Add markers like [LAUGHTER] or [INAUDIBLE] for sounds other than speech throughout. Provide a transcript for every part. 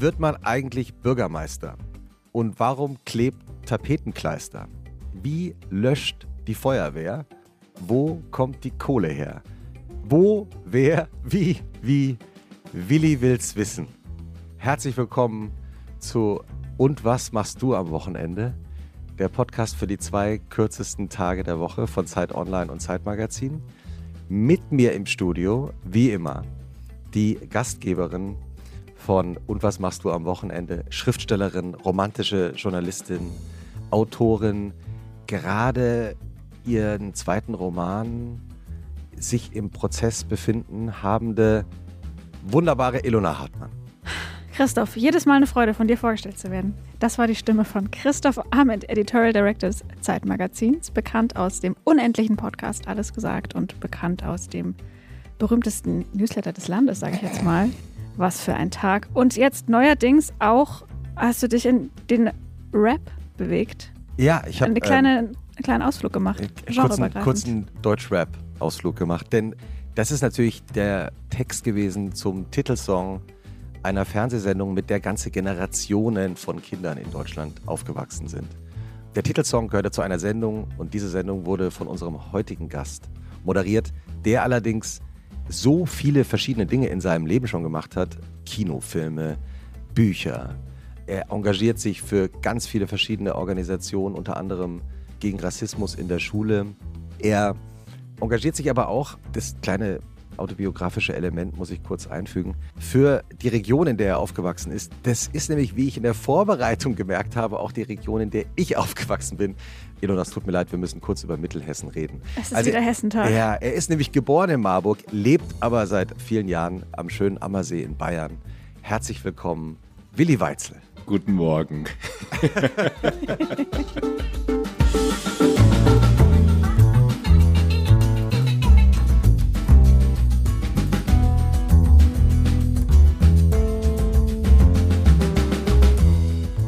Wird man eigentlich Bürgermeister? Und warum klebt Tapetenkleister? Wie löscht die Feuerwehr? Wo kommt die Kohle her? Wo, wer, wie, wie? Willi will's wissen. Herzlich willkommen zu Und was machst du am Wochenende? Der Podcast für die zwei kürzesten Tage der Woche von Zeit Online und Zeitmagazin. Mit mir im Studio, wie immer, die Gastgeberin von Und was machst du am Wochenende? Schriftstellerin, romantische Journalistin, Autorin, gerade ihren zweiten Roman sich im Prozess befinden habende wunderbare Ilona Hartmann. Christoph, jedes Mal eine Freude, von dir vorgestellt zu werden. Das war die Stimme von Christoph Ahmed, Editorial Director des Zeitmagazins, bekannt aus dem unendlichen Podcast Alles gesagt und bekannt aus dem berühmtesten Newsletter des Landes, sage ich jetzt mal. Was für ein Tag. Und jetzt neuerdings auch, hast du dich in den Rap bewegt? Ja, ich habe eine kleine, ähm, einen kleinen Ausflug gemacht. Äh, kurzen, kurzen Deutsch-Rap-Ausflug gemacht. Denn das ist natürlich der Text gewesen zum Titelsong einer Fernsehsendung, mit der ganze Generationen von Kindern in Deutschland aufgewachsen sind. Der Titelsong gehörte zu einer Sendung und diese Sendung wurde von unserem heutigen Gast moderiert, der allerdings so viele verschiedene Dinge in seinem Leben schon gemacht hat. Kinofilme, Bücher. Er engagiert sich für ganz viele verschiedene Organisationen, unter anderem gegen Rassismus in der Schule. Er engagiert sich aber auch, das kleine autobiografische Element muss ich kurz einfügen, für die Region, in der er aufgewachsen ist. Das ist nämlich, wie ich in der Vorbereitung gemerkt habe, auch die Region, in der ich [LAUGHS] aufgewachsen bin. Elon, das tut mir leid, wir müssen kurz über Mittelhessen reden. Es ist also, wieder Hessentag. Ja, er ist nämlich geboren in Marburg, lebt aber seit vielen Jahren am schönen Ammersee in Bayern. Herzlich willkommen, Willi Weitzel. Guten Morgen. [LAUGHS] [LAUGHS]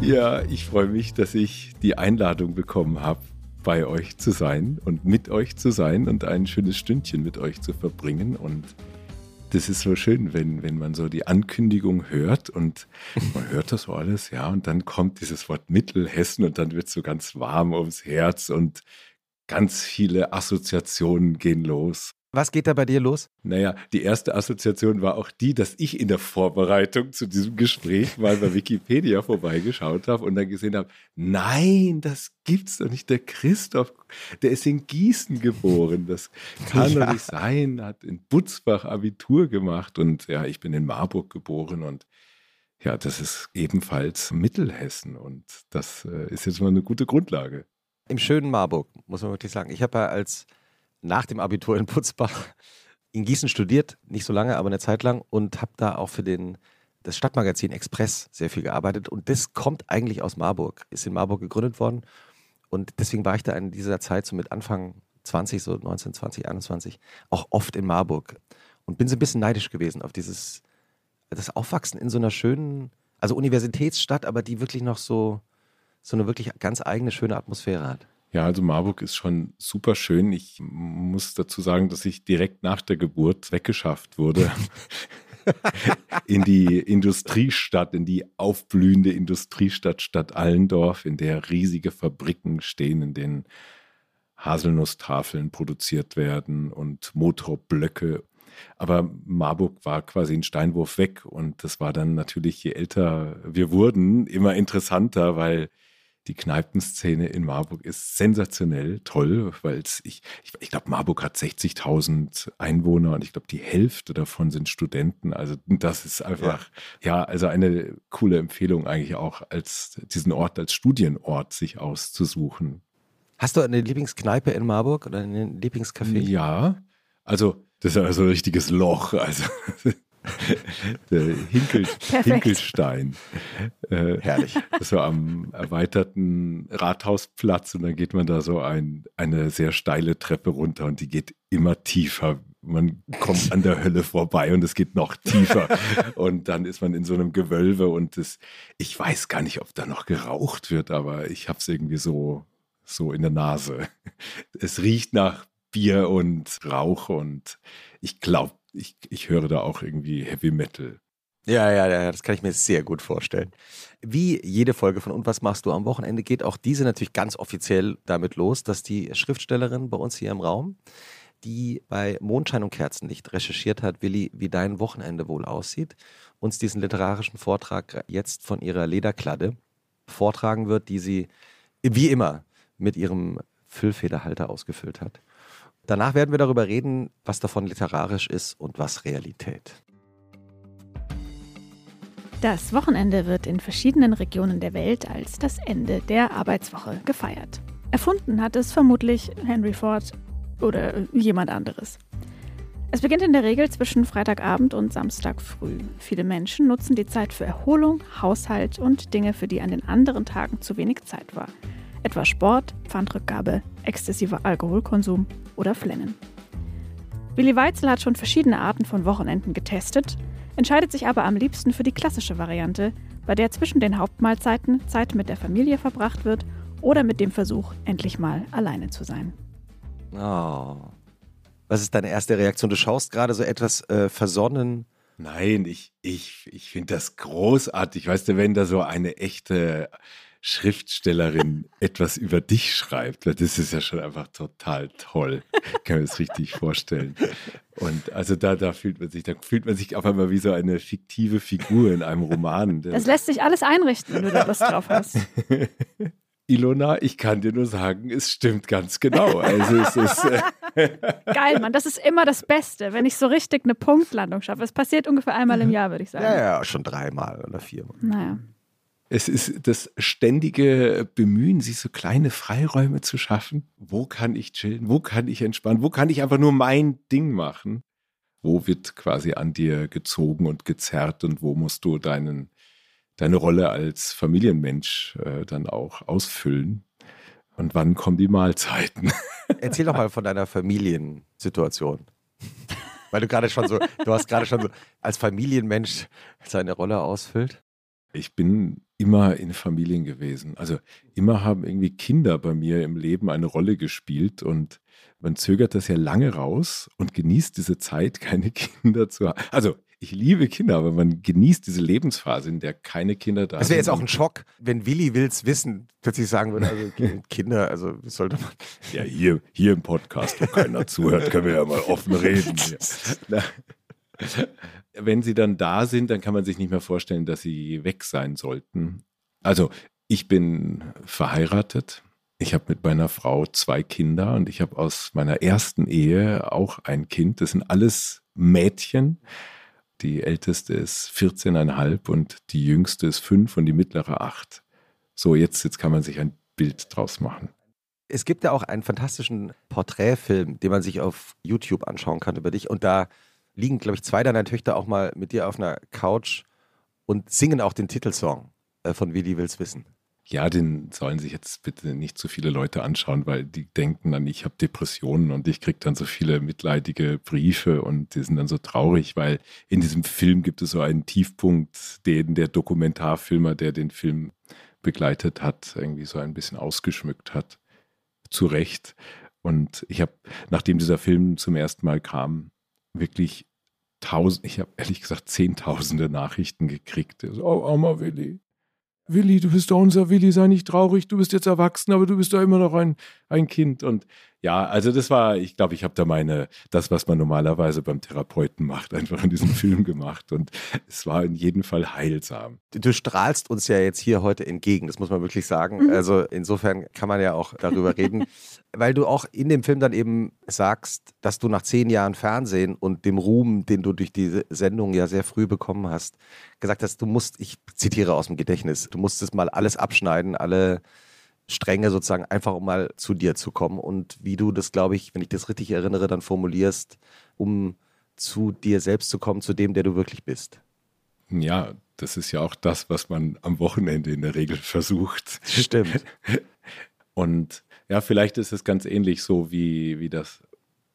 Ja, ich freue mich, dass ich die Einladung bekommen habe, bei euch zu sein und mit euch zu sein und ein schönes Stündchen mit euch zu verbringen. Und das ist so schön, wenn, wenn man so die Ankündigung hört und man hört das so alles, ja, und dann kommt dieses Wort Mittelhessen und dann wird es so ganz warm ums Herz und ganz viele Assoziationen gehen los. Was geht da bei dir los? Naja, die erste Assoziation war auch die, dass ich in der Vorbereitung zu diesem Gespräch mal bei Wikipedia vorbeigeschaut habe und dann gesehen habe, nein, das gibt's doch nicht. Der Christoph, der ist in Gießen geboren. Das kann ja. doch nicht sein. Hat in Butzbach Abitur gemacht und ja, ich bin in Marburg geboren und ja, das ist ebenfalls Mittelhessen und das äh, ist jetzt mal eine gute Grundlage. Im schönen Marburg, muss man wirklich sagen. Ich habe ja als nach dem Abitur in Putzbach in Gießen studiert, nicht so lange, aber eine Zeit lang und habe da auch für den, das Stadtmagazin Express sehr viel gearbeitet. Und das kommt eigentlich aus Marburg, ist in Marburg gegründet worden. Und deswegen war ich da in dieser Zeit, so mit Anfang 20, so 19, 20, 21, auch oft in Marburg. Und bin so ein bisschen neidisch gewesen auf dieses, das Aufwachsen in so einer schönen, also Universitätsstadt, aber die wirklich noch so, so eine wirklich ganz eigene, schöne Atmosphäre hat. Ja, also Marburg ist schon super schön. Ich muss dazu sagen, dass ich direkt nach der Geburt weggeschafft wurde. [LAUGHS] in die Industriestadt, in die aufblühende Industriestadt Stadt Allendorf, in der riesige Fabriken stehen, in denen Haselnusstafeln produziert werden und Motorblöcke. Aber Marburg war quasi ein Steinwurf weg und das war dann natürlich, je älter wir wurden, immer interessanter, weil die Kneipenszene in Marburg ist sensationell toll, weil ich, ich, ich glaube, Marburg hat 60.000 Einwohner und ich glaube, die Hälfte davon sind Studenten. Also das ist einfach, ja. ja, also eine coole Empfehlung eigentlich auch, als diesen Ort als Studienort sich auszusuchen. Hast du eine Lieblingskneipe in Marburg oder einen Lieblingscafé? Ja, also das ist also ein richtiges Loch. Also [LAUGHS] Hinkel, Hinkelstein. Äh, Herrlich. So am erweiterten Rathausplatz und dann geht man da so ein, eine sehr steile Treppe runter und die geht immer tiefer. Man kommt an der Hölle vorbei und es geht noch tiefer. [LAUGHS] und dann ist man in so einem Gewölbe und das, ich weiß gar nicht, ob da noch geraucht wird, aber ich habe es irgendwie so, so in der Nase. Es riecht nach Bier und Rauch und ich glaube, ich, ich höre da auch irgendwie Heavy Metal. Ja, ja, ja, das kann ich mir sehr gut vorstellen. Wie jede Folge von Und was machst du am Wochenende geht auch diese natürlich ganz offiziell damit los, dass die Schriftstellerin bei uns hier im Raum, die bei Mondschein und Kerzenlicht recherchiert hat, Willi, wie dein Wochenende wohl aussieht, uns diesen literarischen Vortrag jetzt von ihrer Lederkladde vortragen wird, die sie wie immer mit ihrem Füllfederhalter ausgefüllt hat. Danach werden wir darüber reden, was davon literarisch ist und was Realität. Das Wochenende wird in verschiedenen Regionen der Welt als das Ende der Arbeitswoche gefeiert. Erfunden hat es vermutlich Henry Ford oder jemand anderes. Es beginnt in der Regel zwischen Freitagabend und Samstag früh. Viele Menschen nutzen die Zeit für Erholung, Haushalt und Dinge, für die an den anderen Tagen zu wenig Zeit war. Etwa Sport, Pfandrückgabe, exzessiver Alkoholkonsum oder Flennen. Willi Weitzel hat schon verschiedene Arten von Wochenenden getestet entscheidet sich aber am liebsten für die klassische Variante, bei der zwischen den Hauptmahlzeiten Zeit mit der Familie verbracht wird oder mit dem Versuch, endlich mal alleine zu sein. Oh. Was ist deine erste Reaktion? Du schaust gerade so etwas äh, versonnen. Nein, ich, ich, ich finde das großartig. Weißt du, wenn da so eine echte Schriftstellerin etwas über dich schreibt, das ist ja schon einfach total toll. Ich [LAUGHS] kann mir das richtig vorstellen. Und also da, da fühlt man sich, da fühlt man sich auf einmal wie so eine fiktive Figur in einem Roman. [LAUGHS] Das lässt sich alles einrichten, wenn du da Lust drauf hast. [LAUGHS] Ilona, ich kann dir nur sagen, es stimmt ganz genau. Also es ist äh Geil, Mann. Das ist immer das Beste, wenn ich so richtig eine Punktlandung schaffe. Es passiert ungefähr einmal im Jahr, würde ich sagen. Ja, ja, schon dreimal oder viermal. Naja. Es ist das ständige Bemühen, sich so kleine Freiräume zu schaffen. Wo kann ich chillen? Wo kann ich entspannen? Wo kann ich einfach nur mein Ding machen? Wo wird quasi an dir gezogen und gezerrt und wo musst du deinen, deine Rolle als Familienmensch äh, dann auch ausfüllen? Und wann kommen die Mahlzeiten? [LAUGHS] Erzähl doch mal von deiner Familiensituation. Weil du gerade schon so, du hast gerade schon so als Familienmensch seine Rolle ausfüllt. Ich bin immer in Familien gewesen. Also immer haben irgendwie Kinder bei mir im Leben eine Rolle gespielt und man zögert das ja lange raus und genießt diese Zeit, keine [LAUGHS] Kinder zu haben. Also ich liebe Kinder, aber man genießt diese Lebensphase, in der keine Kinder da sind. Das wäre jetzt auch ein Schock, wenn Willi Wills Wissen plötzlich sagen würde, also [LAUGHS] Kinder, also sollte man. Ja, hier, hier im Podcast, wo keiner zuhört, können wir ja mal offen reden. [LAUGHS] wenn sie dann da sind, dann kann man sich nicht mehr vorstellen, dass sie weg sein sollten. Also ich bin verheiratet. Ich habe mit meiner Frau zwei Kinder und ich habe aus meiner ersten Ehe auch ein Kind. Das sind alles Mädchen. Die älteste ist 14,5 und die jüngste ist 5 und die mittlere 8. So, jetzt, jetzt kann man sich ein Bild draus machen. Es gibt ja auch einen fantastischen Porträtfilm, den man sich auf YouTube anschauen kann über dich. Und da liegen, glaube ich, zwei deiner Töchter auch mal mit dir auf einer Couch und singen auch den Titelsong äh, von Willi Wills Wissen. Ja, den sollen sich jetzt bitte nicht zu viele Leute anschauen, weil die denken dann, ich habe Depressionen und ich kriege dann so viele mitleidige Briefe und die sind dann so traurig, weil in diesem Film gibt es so einen Tiefpunkt, den der Dokumentarfilmer, der den Film begleitet hat, irgendwie so ein bisschen ausgeschmückt hat. Zu Recht. Und ich habe, nachdem dieser Film zum ersten Mal kam, wirklich tausend, ich habe ehrlich gesagt zehntausende Nachrichten gekriegt. So, oh, Oma Willi. Willi, du bist doch unser Willi, sei nicht traurig, du bist jetzt erwachsen, aber du bist doch immer noch ein, ein Kind. Und ja, also das war, ich glaube, ich habe da meine, das, was man normalerweise beim Therapeuten macht, [LAUGHS] einfach in diesem Film gemacht. Und es war in jedem Fall heilsam. Du strahlst uns ja jetzt hier heute entgegen, das muss man wirklich sagen. Mhm. Also insofern kann man ja auch darüber [LAUGHS] reden, weil du auch in dem Film dann eben sagst, dass du nach zehn Jahren Fernsehen und dem Ruhm, den du durch diese Sendung ja sehr früh bekommen hast, gesagt hast, du musst, ich zitiere aus dem Gedächtnis, du musstest mal alles abschneiden, alle Stränge sozusagen, einfach um mal zu dir zu kommen und wie du das, glaube ich, wenn ich das richtig erinnere, dann formulierst, um zu dir selbst zu kommen, zu dem, der du wirklich bist. Ja, das ist ja auch das, was man am Wochenende in der Regel versucht. Stimmt. [LAUGHS] Und ja, vielleicht ist es ganz ähnlich so wie, wie das,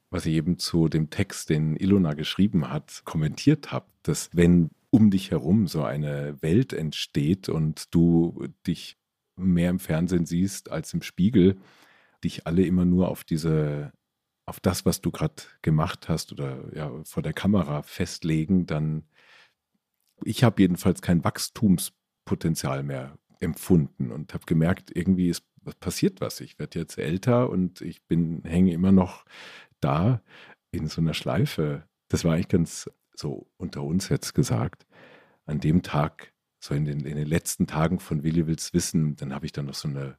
was ich eben zu dem Text, den Ilona geschrieben hat, kommentiert habe, dass wenn um dich herum so eine Welt entsteht und du dich mehr im Fernsehen siehst als im Spiegel, dich alle immer nur auf diese, auf das, was du gerade gemacht hast oder ja, vor der Kamera festlegen, dann ich habe jedenfalls kein Wachstumspotenzial mehr empfunden und habe gemerkt, irgendwie ist passiert was. Ich werde jetzt älter und ich bin hänge immer noch da in so einer Schleife. Das war eigentlich ganz so unter uns jetzt gesagt. An dem Tag, so in den, in den letzten Tagen von Willi Wills Wissen, dann habe ich dann noch so eine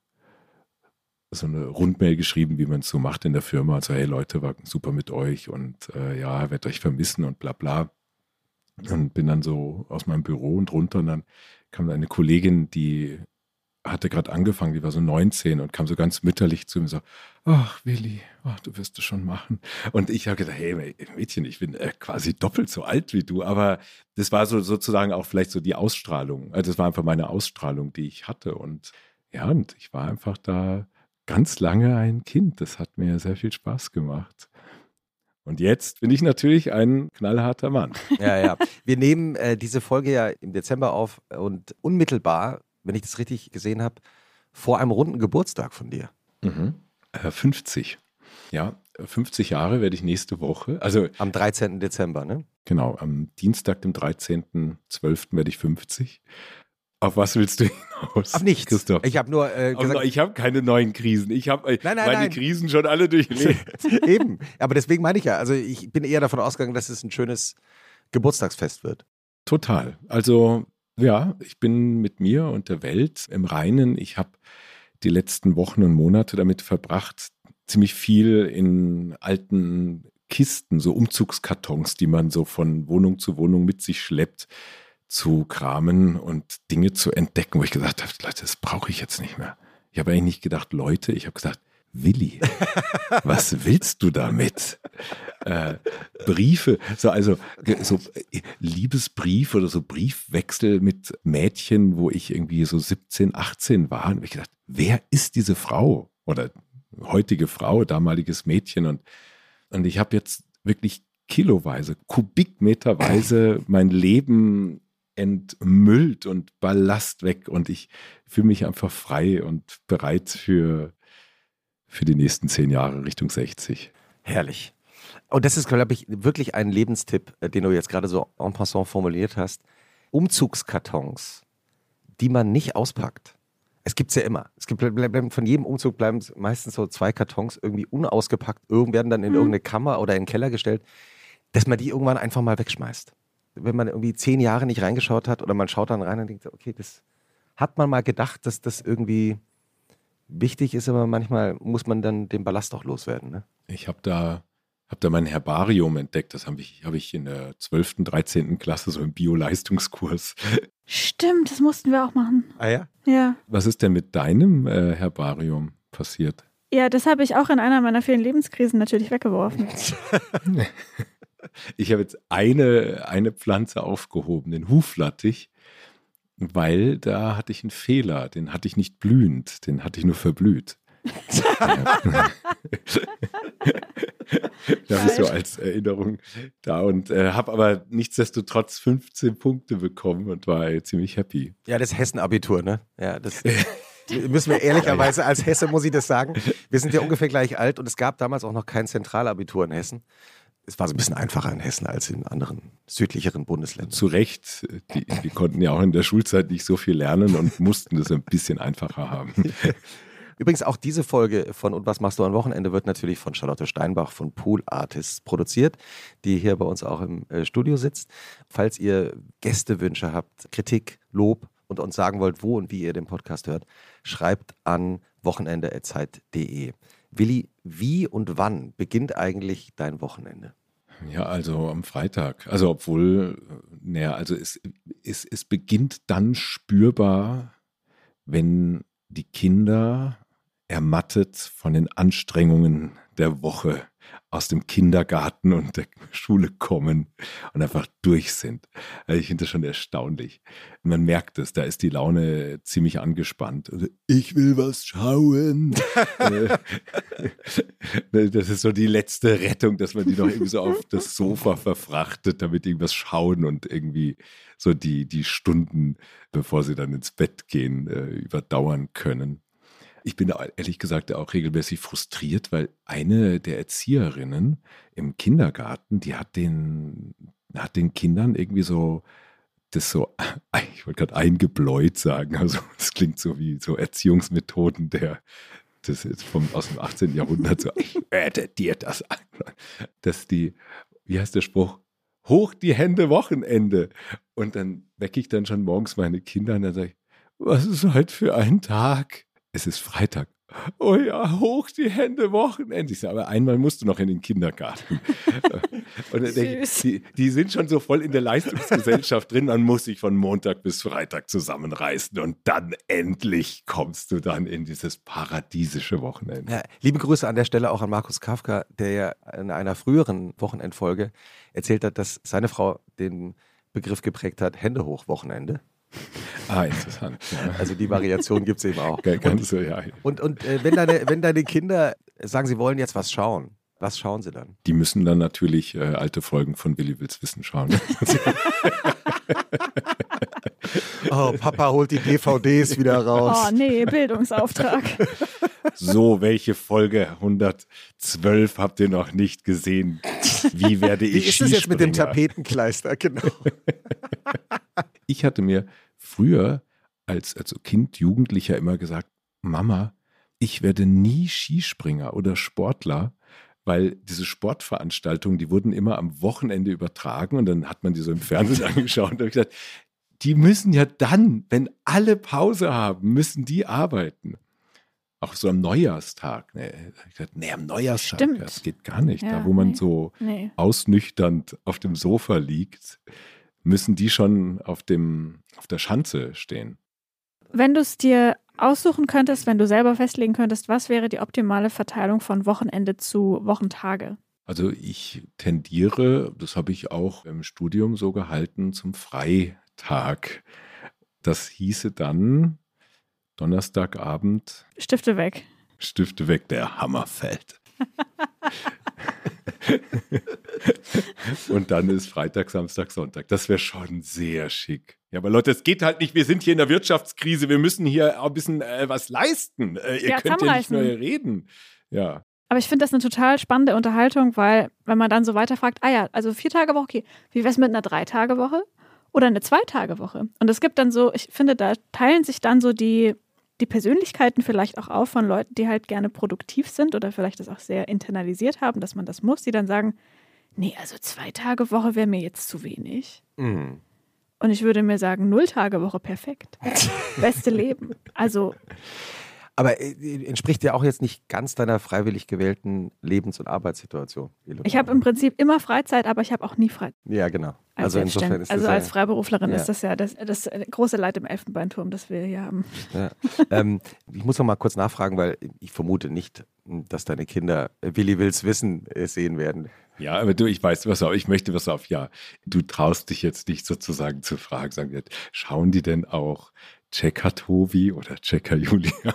so eine Rundmail geschrieben, wie man es so macht in der Firma. Also, hey Leute, war super mit euch und äh, ja, werde euch vermissen und bla bla. Und bin dann so aus meinem Büro und runter und dann kam eine Kollegin, die hatte gerade angefangen, die war so 19 und kam so ganz mütterlich zu mir und so, ach Willi, ach, du wirst es schon machen. Und ich habe gedacht, hey Mädchen, ich bin äh, quasi doppelt so alt wie du, aber das war so sozusagen auch vielleicht so die Ausstrahlung. Also das war einfach meine Ausstrahlung, die ich hatte und ja, und ich war einfach da ganz lange ein Kind. Das hat mir sehr viel Spaß gemacht. Und jetzt bin ich natürlich ein knallharter Mann. Ja, ja. Wir nehmen äh, diese Folge ja im Dezember auf und unmittelbar, wenn ich das richtig gesehen habe, vor einem runden Geburtstag von dir. Mhm. Äh, 50. Ja, 50 Jahre werde ich nächste Woche. Also am 13. Dezember, ne? Genau, am Dienstag, dem 13.12. werde ich 50. Auf was willst du hinaus? Auf nichts. Christoph? Ich habe nur äh, gesagt, ich habe keine neuen Krisen. Ich habe äh, meine nein. Krisen schon alle durchlebt. [LAUGHS] [LAUGHS] Eben. Aber deswegen meine ich ja, also ich bin eher davon ausgegangen, dass es ein schönes Geburtstagsfest wird. Total. Also ja, ich bin mit mir und der Welt im Reinen. Ich habe die letzten Wochen und Monate damit verbracht, ziemlich viel in alten Kisten, so Umzugskartons, die man so von Wohnung zu Wohnung mit sich schleppt, zu kramen und Dinge zu entdecken, wo ich gesagt habe, Leute, das brauche ich jetzt nicht mehr. Ich habe eigentlich nicht gedacht, Leute, ich habe gesagt, Willi, was willst du damit? Äh, Briefe, so also so äh, Liebesbrief oder so Briefwechsel mit Mädchen, wo ich irgendwie so 17, 18 war. Und ich gedacht, wer ist diese Frau oder heutige Frau, damaliges Mädchen? Und, und ich habe jetzt wirklich kiloweise, kubikmeterweise mein Leben entmüllt und Ballast weg und ich fühle mich einfach frei und bereit für, für die nächsten zehn Jahre Richtung 60. Herrlich. Und das ist, glaube ich, wirklich ein Lebenstipp, äh, den du jetzt gerade so en passant formuliert hast. Umzugskartons, die man nicht auspackt. Es gibt es ja immer. Es gibt von jedem Umzug bleiben meistens so zwei Kartons irgendwie unausgepackt, werden dann in mhm. irgendeine Kammer oder in den Keller gestellt, dass man die irgendwann einfach mal wegschmeißt wenn man irgendwie zehn Jahre nicht reingeschaut hat oder man schaut dann rein und denkt, okay, das hat man mal gedacht, dass das irgendwie wichtig ist, aber manchmal muss man dann den Ballast auch loswerden. Ne? Ich habe da, hab da mein Herbarium entdeckt. Das habe ich, hab ich in der 12., 13. Klasse so im Bio-Leistungskurs. Stimmt, das mussten wir auch machen. Ah ja? Ja. Was ist denn mit deinem äh, Herbarium passiert? Ja, das habe ich auch in einer meiner vielen Lebenskrisen natürlich weggeworfen. [LAUGHS] Ich habe jetzt eine, eine Pflanze aufgehoben, den Huflattich, weil da hatte ich einen Fehler. Den hatte ich nicht blühend, den hatte ich nur verblüht. da bist du als Erinnerung da und äh, habe aber nichtsdestotrotz 15 Punkte bekommen und war ziemlich happy. Ja, das Hessen-Abitur, ne? Ja, das [LAUGHS] müssen wir ehrlicherweise als Hesse, muss ich das sagen. Wir sind ja ungefähr gleich alt und es gab damals auch noch kein Zentralabitur in Hessen es war so ein bisschen einfacher in Hessen als in anderen südlicheren Bundesländern. Zu Recht, die, die konnten ja auch in der Schulzeit nicht so viel lernen und mussten das ein bisschen einfacher haben. [LAUGHS] Übrigens auch diese Folge von Und was machst du am Wochenende wird natürlich von Charlotte Steinbach von Pool Artists produziert, die hier bei uns auch im äh, Studio sitzt. Falls ihr Gästewünsche habt, Kritik, Lob und uns sagen wollt, wo und wie ihr den Podcast hört, schreibt an wochenende.zeit.de. Willi, wie und wann beginnt eigentlich dein Wochenende? Ja, also am Freitag. Also obwohl, naja, also es, es, es beginnt dann spürbar, wenn die Kinder ermattet von den Anstrengungen der Woche aus dem Kindergarten und der Schule kommen und einfach durch sind. Also ich finde das schon erstaunlich. Man merkt es, da ist die Laune ziemlich angespannt. Also, ich will was schauen. [LAUGHS] Äh, das ist so die letzte Rettung, dass man die noch irgendwie so auf das Sofa verfrachtet, damit irgendwas schauen und irgendwie so die, die Stunden, bevor sie dann ins Bett gehen, äh, überdauern können. Ich bin ehrlich gesagt auch regelmäßig frustriert, weil eine der Erzieherinnen im Kindergarten, die hat den, hat den Kindern irgendwie so das so, [LAUGHS] ich wollte gerade eingebläut sagen, also [LAUGHS] es klingt so wie so Erziehungsmethoden der, das ist vom, aus dem 18. Jahrhundert, so, ich werde dir das an, dass die, wie heißt der Spruch, hoch die Hände Wochenende. Und dann wecke ich dann schon morgens meine Kinder und dann sage ich, was ist heute für ein Tag? Es ist Freitag. Oh ja, hoch die Hände, Wochenende. Ich sage, aber einmal musst du noch in den Kindergarten. und dann denke ich, die, die, sind schon so voll in der Leistungsgesellschaft drin, dann muss ich von Montag bis Freitag zusammenreißen und dann endlich kommst du dann in dieses paradiesische Wochenende. Ja, liebe Grüße an der Stelle auch an Markus Kafka, der ja in einer früheren Wochenendfolge erzählt hat, dass seine Frau den Begriff geprägt hat, Hände hoch, Wochenende. [LAUGHS] Ah, interessant. Ja. Also die Variation gibt es eben auch. Ganz und, ja. und, und äh, wenn, deine, wenn deine Kinder sagen, sie wollen jetzt was schauen, was schauen sie dann? Die müssen dann natürlich äh, alte Folgen von Willi Wills Wissen schauen. [LAUGHS] oh, Papa holt die DVDs wieder raus. Oh nee, Bildungsauftrag. [LAUGHS] So, welche Folge 112 habt ihr noch nicht gesehen? Wie werde ich Wie ist es jetzt mit dem Tapetenkleister? Genau. ich hatte mir früher als, als Kind, Jugendlicher immer gesagt, Mama, ich werde nie Skispringer oder Sportler, weil diese Sportveranstaltungen, die wurden immer am Wochenende übertragen und dann hat man die so im Fernsehen [LAUGHS] angeschaut und habe gesagt, die müssen ja dann, wenn alle Pause haben, müssen die arbeiten. Auch so am Neujahrstag. Ne? Ich gesagt, nee, am Neujahrstag, Stimmt. das geht gar nicht. Ja, da, wo man nee, so nee. ausnüchternd auf dem Sofa liegt, müssen die schon auf, dem, auf der Schanze stehen. Wenn du es dir aussuchen könntest, wenn du selber festlegen könntest, was wäre die optimale Verteilung von Wochenende zu Wochentage? Also ich tendiere, das habe ich auch im Studium so gehalten, zum Freitag. Das hieße dann Donnerstagabend. Stifte weg. Stifte weg, der Hammer fällt. [LAUGHS] [LAUGHS] und dann ist Freitag, Samstag, Sonntag. Das wäre schon sehr schick. Ja, aber Leute, es geht halt nicht. Wir sind hier in der Wirtschaftskrise. Wir müssen hier auch ein bisschen äh, was leisten. Äh, ihr ja, könnt ja nicht nur reden. Ja. Aber ich finde das eine total spannende Unterhaltung, weil wenn man dann so weiterfragt, ah ja, also vier Tage Woche, okay, wie wäre es mit einer Drei-Tage-Woche oder eine Zwei-Tage-Woche? Und es gibt dann so, ich finde, da teilen sich dann so die, die Persönlichkeiten vielleicht auch auf von Leuten, die halt gerne produktiv sind oder vielleicht das auch sehr internalisiert haben, dass man das muss, die dann sagen, nee, also zwei Tage Woche wäre mir jetzt zu wenig. Mhm. Und ich würde mir sagen, null Tage Woche perfekt. [LAUGHS] Beste Leben. Also. Aber äh, entspricht ja auch jetzt nicht ganz deiner freiwillig gewählten Lebens- und Arbeitssituation. Ich habe im Prinzip immer Freizeit, aber ich habe auch nie Freizeit. Ja, genau. Als also insofern ist das Also als ja, Freiberuflerin ja. ist das ja das, das, große Leid im Elfenbeinturm, das wir hier haben. Ja. ähm, ich muss noch mal kurz nachfragen, weil ich vermute nicht, dass deine Kinder Willi Wills Wissen äh, sehen werden. Ja, aber du, ich weiß, was auf, ich möchte was auf, ja, du traust dich jetzt nicht sozusagen zu fragen, sagen wir, schauen die denn auch Checker Tobi oder Checker Julia?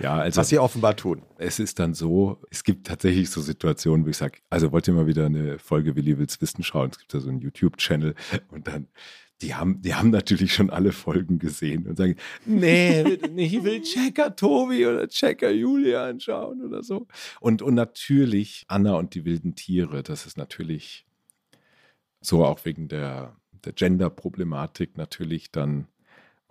Ja, also. Was sie offenbar tun. Es ist dann so, es gibt tatsächlich so Situationen, wo ich sage, also wollt ihr mal wieder eine Folge Willi Wills Wissen schauen? Es gibt da so einen YouTube-Channel und dann die haben, die haben natürlich schon alle Folgen gesehen und sagen, nee, ich will Checker Tobi oder Checker Julia anschauen oder so. Und, und natürlich Anna und die wilden Tiere, das ist natürlich so auch wegen der, der Gender-Problematik natürlich dann,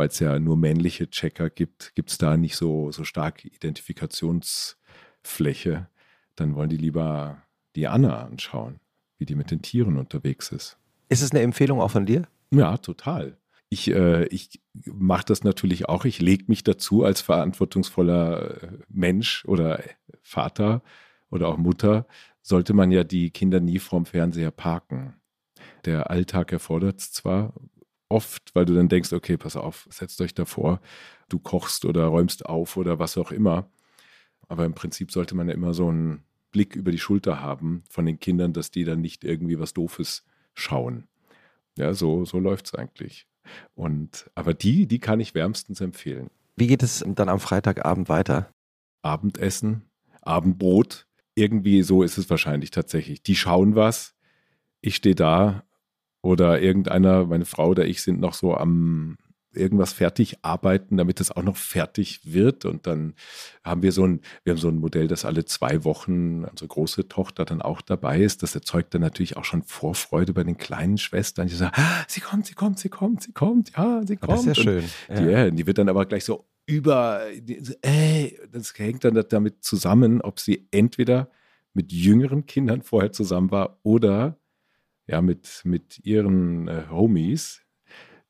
weil es ja nur männliche Checker gibt, gibt es da nicht so, so stark Identifikationsfläche. Dann wollen die lieber die Anna anschauen, wie die mit den Tieren unterwegs ist. Ist es eine Empfehlung auch von dir? Ja, total. Ich, äh, ich mache das natürlich auch. Ich lege mich dazu als verantwortungsvoller äh, Mensch oder Vater oder auch Mutter, sollte man ja die Kinder nie vorm Fernseher parken. Der Alltag erfordert es zwar oft, weil du dann denkst, okay, pass auf, setzt euch davor, du kochst oder räumst auf oder was auch immer. Aber im Prinzip sollte man ja immer so einen Blick über die Schulter haben von den Kindern, dass die dann nicht irgendwie was Doofes schauen. Ja, so, so läuft es eigentlich. Und, aber die, die kann ich wärmstens empfehlen. Wie geht es dann am Freitagabend weiter? Abendessen, Abendbrot. Irgendwie so ist es wahrscheinlich tatsächlich. Die schauen was, ich stehe da oder irgendeiner, meine Frau oder ich sind noch so am, irgendwas fertig arbeiten, damit es auch noch fertig wird. Und dann haben wir so ein, wir haben so ein Modell, das alle zwei Wochen unsere große Tochter dann auch dabei ist. Das erzeugt dann natürlich auch schon Vorfreude bei den kleinen Schwestern, die sagen, ah, sie kommt, sie kommt, sie kommt, sie kommt, ja, sie kommt. Das ist ja schön. Die, ja. die wird dann aber gleich so über, ey, das hängt dann damit zusammen, ob sie entweder mit jüngeren Kindern vorher zusammen war oder ja, mit, mit ihren äh, Homies,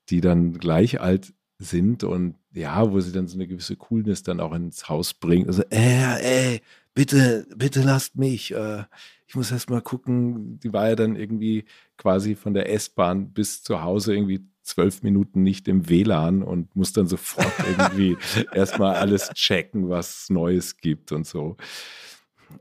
die dann gleich alt sind und ja, wo sie dann so eine gewisse Coolness dann auch ins Haus bringen. Also, äh, ey, bitte, bitte lasst mich. Äh, ich muss erst mal gucken. Die war ja dann irgendwie quasi von der S-Bahn bis zu Hause irgendwie zwölf Minuten nicht im WLAN und muss dann sofort [LAUGHS] irgendwie erstmal alles checken, was Neues gibt und so.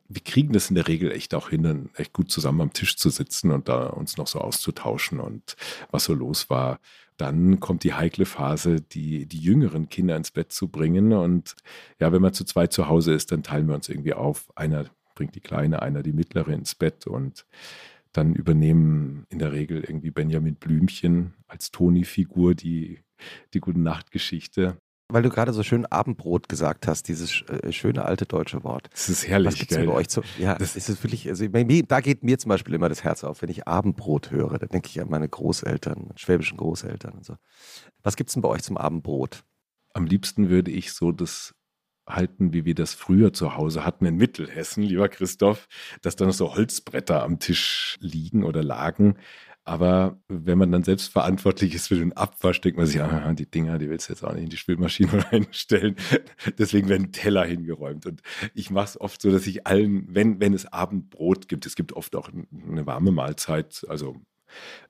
Wir kriegen das in der Regel echt auch hin, dann echt gut zusammen am Tisch zu sitzen und da uns noch so auszutauschen und was so los war. Dann kommt die heikle Phase, die, die jüngeren Kinder ins Bett zu bringen. Und ja, wenn man zu zweit zu Hause ist, dann teilen wir uns irgendwie auf. Einer bringt die Kleine, einer die Mittlere ins Bett und dann übernehmen in der Regel irgendwie Benjamin Blümchen als Toni-Figur die, die Gute Nacht-Geschichte. Weil du gerade so schön Abendbrot gesagt hast, dieses äh, schöne alte deutsche Wort. Das ist herrlich. Was gibt's geil. bei euch zu, ja, das ist es wirklich, also da geht mir zum Beispiel immer das Herz auf, wenn ich Abendbrot höre. Da denke ich an meine Großeltern, schwäbischen Großeltern und so. Was gibt es denn bei euch zum Abendbrot? Am liebsten würde ich so das halten, wie wir das früher zu Hause hatten in Mittelhessen, lieber Christoph, dass da noch so Holzbretter am Tisch liegen oder lagen. Aber wenn man dann selbst verantwortlich ist für den Abwasch, denkt man sich, ah, die Dinger, die willst du jetzt auch nicht in die Spülmaschine [LAUGHS] reinstellen. Deswegen werden Teller hingeräumt. Und ich mache es oft so, dass ich allen, wenn, wenn es Abendbrot gibt, es gibt oft auch eine warme Mahlzeit, also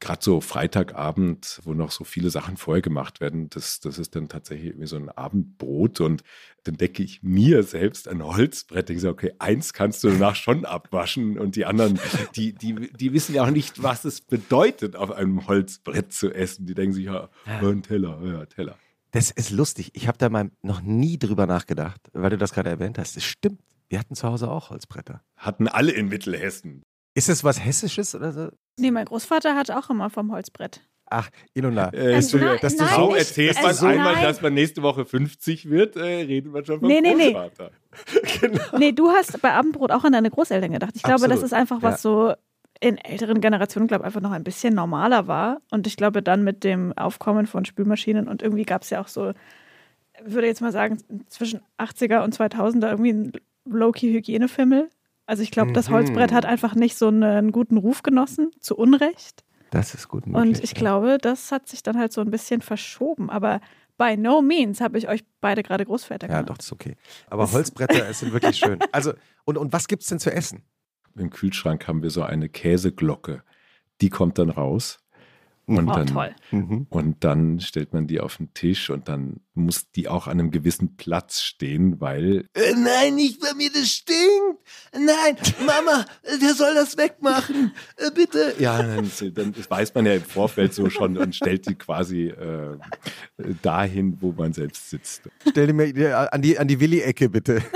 gerade so Freitagabend, wo noch so viele Sachen vorher gemacht werden, das, das ist dann tatsächlich irgendwie so ein Abendbrot und dann decke ich mir selbst ein Holzbrett. Ich sage, okay, eins kannst du danach schon abwaschen und die anderen, die, die, die wissen ja auch nicht, was es bedeutet, auf einem Holzbrett zu essen. Die denken sich, ja, ein Teller, ja, Teller. Das ist lustig. Ich habe da mal noch nie drüber nachgedacht, weil du das gerade erwähnt hast. Das stimmt. Wir hatten zu Hause auch Holzbretter. Hatten alle in Mittelhessen. Ist das was Hessisches oder so? Nee, mein Großvater hat auch immer vom Holzbrett. Ach, Ilona, äh, dass du, dass du so erzählst, man einmal, dass man nächste Woche 50 wird, äh, reden wir schon vom nee, nee, Großvater. Nee. [LAUGHS] genau. nee, du hast bei Abendbrot auch an deine Großeltern gedacht. Ich glaube, das ist einfach was ja. so in älteren Generationen, glaube ich, einfach noch ein bisschen normaler war. Und ich glaube, dann mit dem Aufkommen von Spülmaschinen und irgendwie gab es ja auch so, würde jetzt mal sagen, zwischen 80er und 2000er irgendwie ein Low-Key-Hygienefimmel. Also ich glaube, das mhm. Holzbrett hat einfach nicht so einen guten Ruf genossen, zu Unrecht. Das ist gut möglich. Und ich ja. glaube, das hat sich dann halt so ein bisschen verschoben. Aber by no means habe ich euch beide gerade Großväter gemacht. Ja, doch, das ist okay. Aber Holzbretter sind wirklich schön. [LAUGHS] Also, und, und was gibt es denn zu essen? Im Kühlschrank haben wir so eine Käseglocke. Die kommt dann raus. Und, oh, dann, toll. Mhm. und dann stellt man die auf den Tisch und dann muss die auch an einem gewissen Platz stehen, weil. Äh, nein, nicht bei mir, das stinkt. Nein, [LAUGHS] Mama, der soll das wegmachen. Äh, bitte. Ja, dann, dann, das weiß man ja im Vorfeld so schon und stellt die quasi äh, dahin, wo man selbst sitzt. Stell die mir an die, an die Willi-Ecke, bitte. [LAUGHS]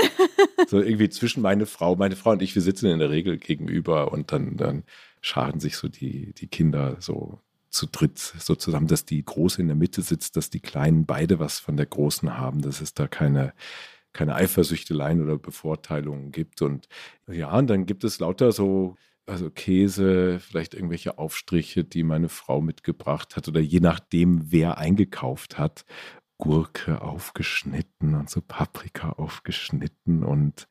So irgendwie zwischen meine Frau, meine Frau und ich, wir sitzen in der Regel gegenüber und dann, dann scharen sich so die, die Kinder so zu dritt so zusammen, dass die Große in der Mitte sitzt, dass die Kleinen beide was von der Großen haben, dass es da keine, keine Eifersüchteleien oder Bevorteilungen gibt. Und ja, und dann gibt es lauter so, also Käse, vielleicht irgendwelche Aufstriche, die meine Frau mitgebracht hat oder je nachdem, wer eingekauft hat. Gurke aufgeschnitten und so Paprika aufgeschnitten und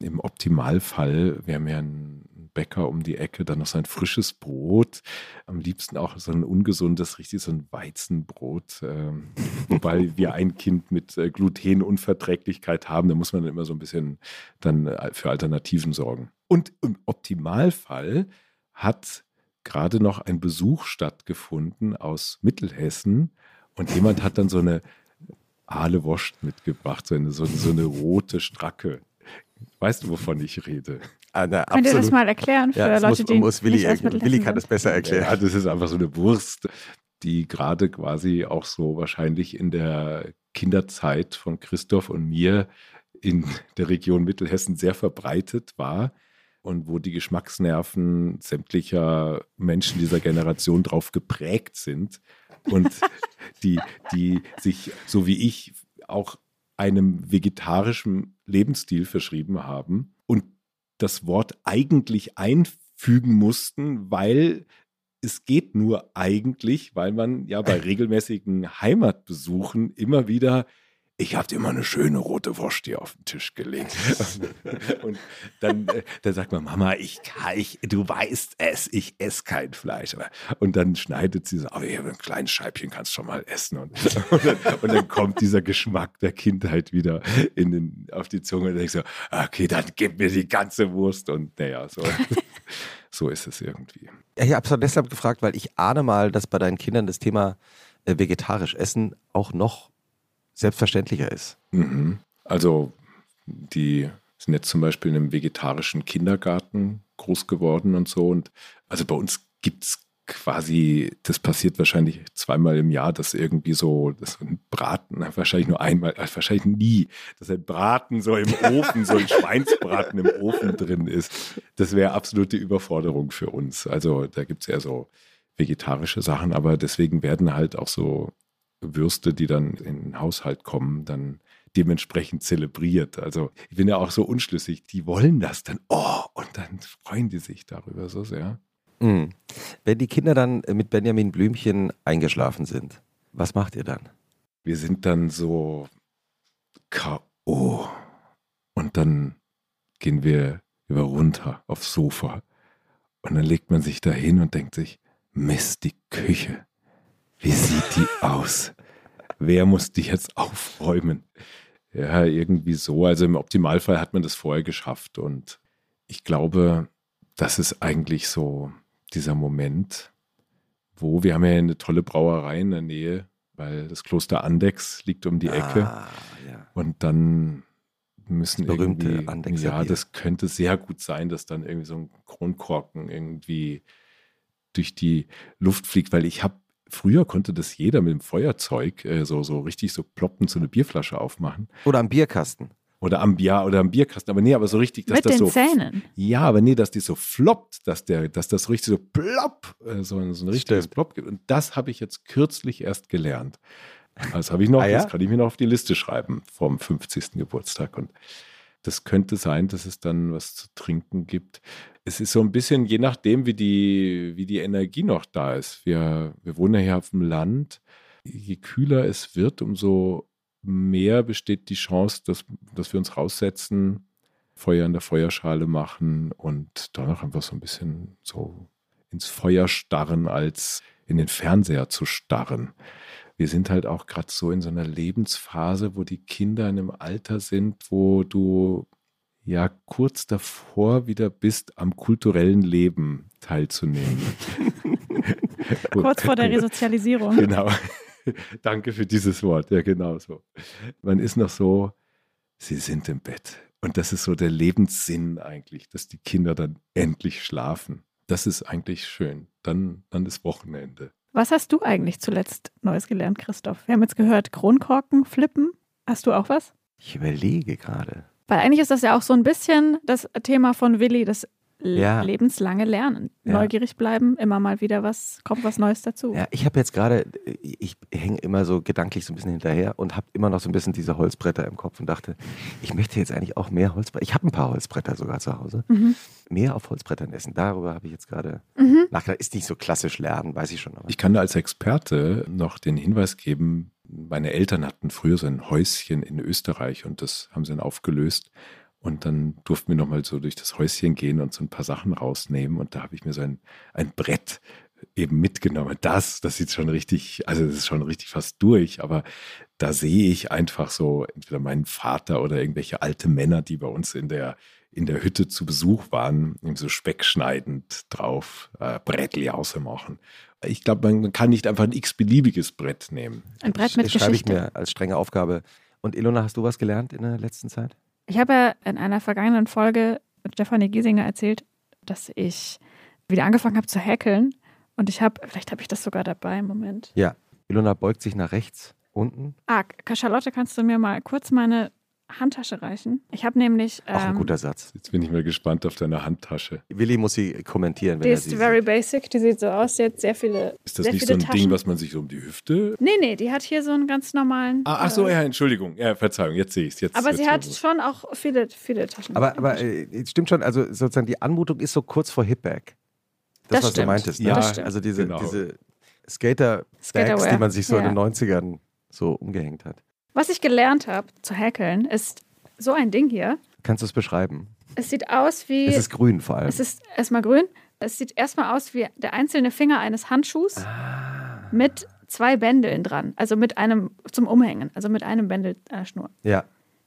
im Optimalfall wäre mir ein Bäcker um die Ecke dann noch sein frisches Brot, am liebsten auch so ein ungesundes, richtig so ein Weizenbrot, ähm, [LAUGHS] wobei wir ein Kind mit äh, Glutenunverträglichkeit haben, da muss man dann immer so ein bisschen dann äh, für Alternativen sorgen. Und im Optimalfall hat gerade noch ein Besuch stattgefunden aus Mittelhessen und jemand hat dann so eine Aale Wurst mitgebracht, so eine, so, so eine rote Stracke. Weißt du, wovon ich rede? Ah, na, Könnt ihr das mal erklären für ja, Leute, muss, die muss Willi, nicht Willi kann das besser erklären. Ja, das ist einfach so eine Wurst, die gerade quasi auch so wahrscheinlich in der Kinderzeit von Christoph und mir in der Region Mittelhessen sehr verbreitet war. und wo die Geschmacksnerven sämtlicher Menschen dieser Generation drauf geprägt sind und [LAUGHS] die, die sich, so wie ich, auch einem vegetarischen Lebensstil verschrieben haben und das Wort eigentlich einfügen mussten, weil es geht nur eigentlich, weil man ja bei [LAUGHS] regelmäßigen Heimatbesuchen immer wieder ich habe dir mal eine schöne rote Wurst hier auf den Tisch gelegt. [LAUGHS] und dann, äh, dann sagt man, Mama, ich kann, ich, du weißt es, ich esse kein Fleisch. Und dann schneidet sie so, aber hier ein kleines Scheibchen kannst du schon mal essen. Und, und, dann, und, dann, kommt dieser Geschmack der Kindheit wieder in den, auf die Zunge. Und ich so, okay, dann gib mir die ganze Wurst. Und naja, so. [LAUGHS] so ist es irgendwie. Ja, ich habe es deshalb gefragt, weil ich ahne mal, dass bei deinen Kindern das Thema äh, vegetarisch Essen auch noch selbstverständlicher ist. Mhm. Also die sind jetzt zum Beispiel in einem vegetarischen Kindergarten groß geworden und so. Und also bei uns gibt es quasi, das passiert wahrscheinlich zweimal im Jahr, dass irgendwie so, dass ein Braten, wahrscheinlich nur einmal, äh, wahrscheinlich nie, dass ein Braten so im Ofen, so ein Schweinsbraten im Ofen drin ist. Das wäre absolute Überforderung für uns. Also da gibt es eher so vegetarische Sachen, aber deswegen werden halt auch so Würste, die dann in den Haushalt kommen, dann dementsprechend zelebriert. Also ich bin ja auch so unschlüssig, die wollen das dann, oh, und dann freuen die sich darüber so sehr. Mhm. Wenn die Kinder dann mit Benjamin Blümchen eingeschlafen sind, was macht ihr dann? Wir sind dann so K.O. Und dann gehen wir über runter aufs Sofa. Und dann legt man sich da hin und denkt sich, Mist, die Küche. Wie sieht die aus? Wer muss die jetzt [LAUGHS] aufräumen? Ja, irgendwie so. Also im Optimalfall hat man das vorher geschafft. Und ich glaube, das ist eigentlich so dieser Moment, wo wir haben ja eine tolle Brauerei in der Nähe, weil das Kloster Andex liegt um die Ecke. Ah, ja. Und dann müssen das irgendwie, Andexer ja, Bier. das könnte sehr gut sein, dass dann irgendwie so ein Kronkorken irgendwie durch die Luft fliegt, weil ich habe Früher konnte das jeder mit dem Feuerzeug äh, so, so richtig so ploppend so eine Bierflasche aufmachen. Oder am Bierkasten. Oder am, ja, oder am Bierkasten. Aber nee, aber so richtig, dass mit das den so. Zähnen. Ja, aber nee, dass die so floppt, dass, der, dass das so richtig so plopp, äh, so, so ein richtiges Stimmt. Plopp gibt. Und das habe ich jetzt kürzlich erst gelernt. Das habe ich noch, ah, ja? das kann ich mir noch auf die Liste schreiben vom 50. Geburtstag. Und das könnte sein, dass es dann was zu trinken gibt. Es ist so ein bisschen, je nachdem, wie die, wie die Energie noch da ist. Wir, wir wohnen ja hier auf dem Land. Je kühler es wird, umso mehr besteht die Chance, dass, dass wir uns raussetzen, Feuer in der Feuerschale machen und danach einfach so ein bisschen so ins Feuer starren, als in den Fernseher zu starren wir sind halt auch gerade so in so einer Lebensphase, wo die Kinder in einem Alter sind, wo du ja kurz davor wieder bist, am kulturellen Leben teilzunehmen. [LAUGHS] [LAUGHS] kurz vor der Resozialisierung. Genau. [LAUGHS] Danke für dieses Wort. Ja, genau so. Man ist noch so, sie sind im Bett. Und das ist so der Lebenssinn eigentlich, dass die Kinder dann endlich schlafen. Das ist eigentlich schön. Dann, dann ist Wochenende. Was hast du eigentlich zuletzt Neues gelernt, Christoph? Wir haben jetzt gehört, Kronkorken flippen. Hast du auch was? Ich überlege gerade. Weil eigentlich ist das ja auch so ein bisschen das Thema von Willi, das ja. lebenslange Lernen. Ja. Neugierig bleiben, immer mal wieder was, kommt was Neues dazu. Ja, ich habe jetzt gerade, ich hänge immer so gedanklich so ein bisschen hinterher und habe immer noch so ein bisschen diese Holzbretter im Kopf und dachte, ich möchte jetzt eigentlich auch mehr Holzbretter. Ich habe ein paar Holzbretter sogar zu Hause. Mhm. Mehr auf Holzbrettern essen. Darüber habe ich jetzt gerade mhm. nachgedacht. Ist nicht so klassisch lernen, weiß ich schon. Aber. Ich kann da als Experte noch den Hinweis geben, meine Eltern hatten früher so ein Häuschen in Österreich und das haben sie dann aufgelöst. Und dann durften wir nochmal so durch das Häuschen gehen und so ein paar Sachen rausnehmen. Und da habe ich mir so ein, ein Brett eben mitgenommen. Das, das sieht schon richtig, also das ist schon richtig fast durch, aber da sehe ich einfach so entweder meinen Vater oder irgendwelche alte Männer, die bei uns in der, in der Hütte zu Besuch waren, eben so speckschneidend drauf äh, Brettli ausmachen. Ich glaube, man kann nicht einfach ein x-beliebiges Brett nehmen. Ein Brett mit das schreibe ich mir als strenge Aufgabe. Und Ilona, hast du was gelernt in der letzten Zeit? Ich habe ja in einer vergangenen Folge mit Stefanie Giesinger erzählt, dass ich wieder angefangen habe zu häkeln. Und ich habe, vielleicht habe ich das sogar dabei im Moment. Ja, Ilona beugt sich nach rechts unten. Ah, Charlotte, kannst du mir mal kurz meine Handtasche reichen. Ich habe nämlich. Auch ein ähm, guter Satz. Jetzt bin ich mal gespannt auf deine Handtasche. Willi muss sie kommentieren, wenn Die er ist sie very sieht. basic. Die sieht so aus. Die hat sehr viele. Ist das sehr nicht viele so ein Taschen. Ding, was man sich so um die Hüfte. Nee, nee, die hat hier so einen ganz normalen. Ah, ach so, äh, ja, Entschuldigung. Ja, Verzeihung, jetzt sehe ich es. Jetzt, Aber jetzt sie hat schon auch viele, viele Taschen. Aber, aber äh, es stimmt schon, also sozusagen die Anmutung ist so kurz vor Hipback. Das, Das was stimmt. du meintest. Ne? Ja, das stimmt. Also diese, genau. diese Skater-Bags, die man sich so Ja. in den 90ern so umgehängt hat. Was ich gelernt habe zu häkeln, ist so ein Ding hier. Kannst du es beschreiben? Es sieht aus wie. Es ist grün vor allem. es ist erstmal grün. Es sieht erstmal aus wie der einzelne Finger eines Handschuhs Ah. mit zwei Bändeln dran. Also mit einem zum Umhängen. Also mit einem Bändel einer Schnur. ja,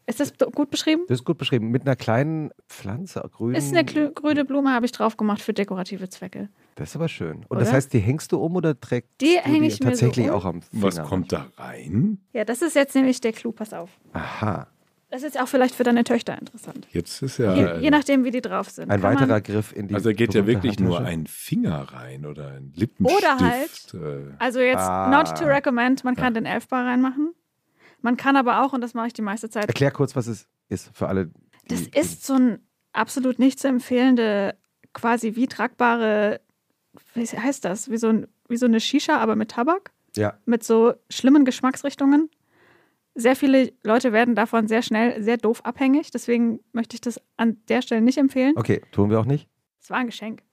Ist das gut beschrieben? das ist gut beschrieben. Mit einer kleinen Pflanze, grün. Ist eine grüne Blume, habe ich drauf gemacht für dekorative Zwecke. Das ist aber schön. Und Oder? das heißt, die hängst du um oder trägst Die du hänge die ich mir so tatsächlich um. auch am Finger? Was kommt da rein? Ja, das ist jetzt nämlich der Clou, pass auf. Aha. Das ist auch vielleicht für deine Töchter interessant. Jetzt ist ja. Je, je nachdem, wie die drauf sind. Ein Kann man- weiterer Griff in die also da geht ja wirklich nur ein Finger rein oder ein Lippenstift. Oder halt- Äh, Also jetzt Ah. not to recommend, man kann den Elfbar reinmachen. Man kann aber auch, und das mache ich die meiste Zeit, Erklär kurz, was es ist für alle. Das ist so ein absolut nicht zu empfehlende, quasi wie tragbare, wie heißt das? Wie so, ein, wie so eine Shisha, aber mit Tabak, ja, mit so schlimmen Geschmacksrichtungen. Sehr viele Leute werden davon sehr schnell sehr doof abhängig. Deswegen möchte ich das an der Stelle nicht empfehlen. okay, tun wir auch nicht. Es war ein Geschenk.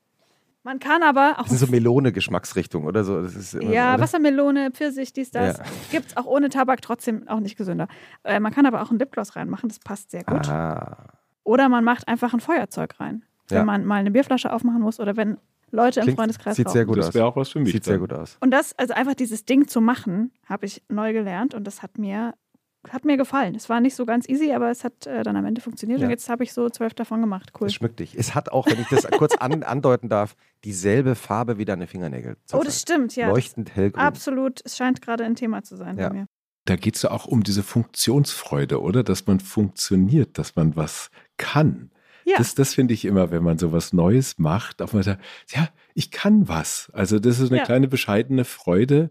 Man kann aber auch. Das sind so Melone-Geschmacksrichtungen oder so. Das ist immer Ja, so, oder? Wassermelone, Pfirsich, dies, das. Ja. Gibt es auch ohne Tabak, trotzdem auch nicht gesünder. Äh, man kann aber auch ein Lipgloss reinmachen, das passt sehr gut. Ah, Oder man macht einfach ein Feuerzeug rein. Wenn Ja. man mal eine Bierflasche aufmachen muss oder wenn Leute im Klingt- Freundeskreis sieht rauchen. sehr gut das aus. wäre auch was für mich. Sieht sehr dann. gut aus. Und das, also einfach dieses Ding zu machen, habe ich neu gelernt und das hat mir, hat mir gefallen. Es war nicht so ganz easy, aber es hat äh, dann am Ende funktioniert Ja. und jetzt habe ich so zwölf davon gemacht. Cool. Es schmückt dich. Es hat auch, wenn ich das kurz an, [LAUGHS] andeuten darf, dieselbe Farbe wie deine Fingernägel. Oh, das stimmt, ja. Leuchtend hellgrün. Absolut. Es scheint gerade ein Thema zu sein Ja. bei mir. Da geht es ja auch um diese Funktionsfreude, oder? Dass man funktioniert, dass man was kann. Ja. Das, das finde ich immer, wenn man so was Neues macht, auf einmal sagt, ja, ich kann was. Also das ist eine Ja. kleine bescheidene Freude,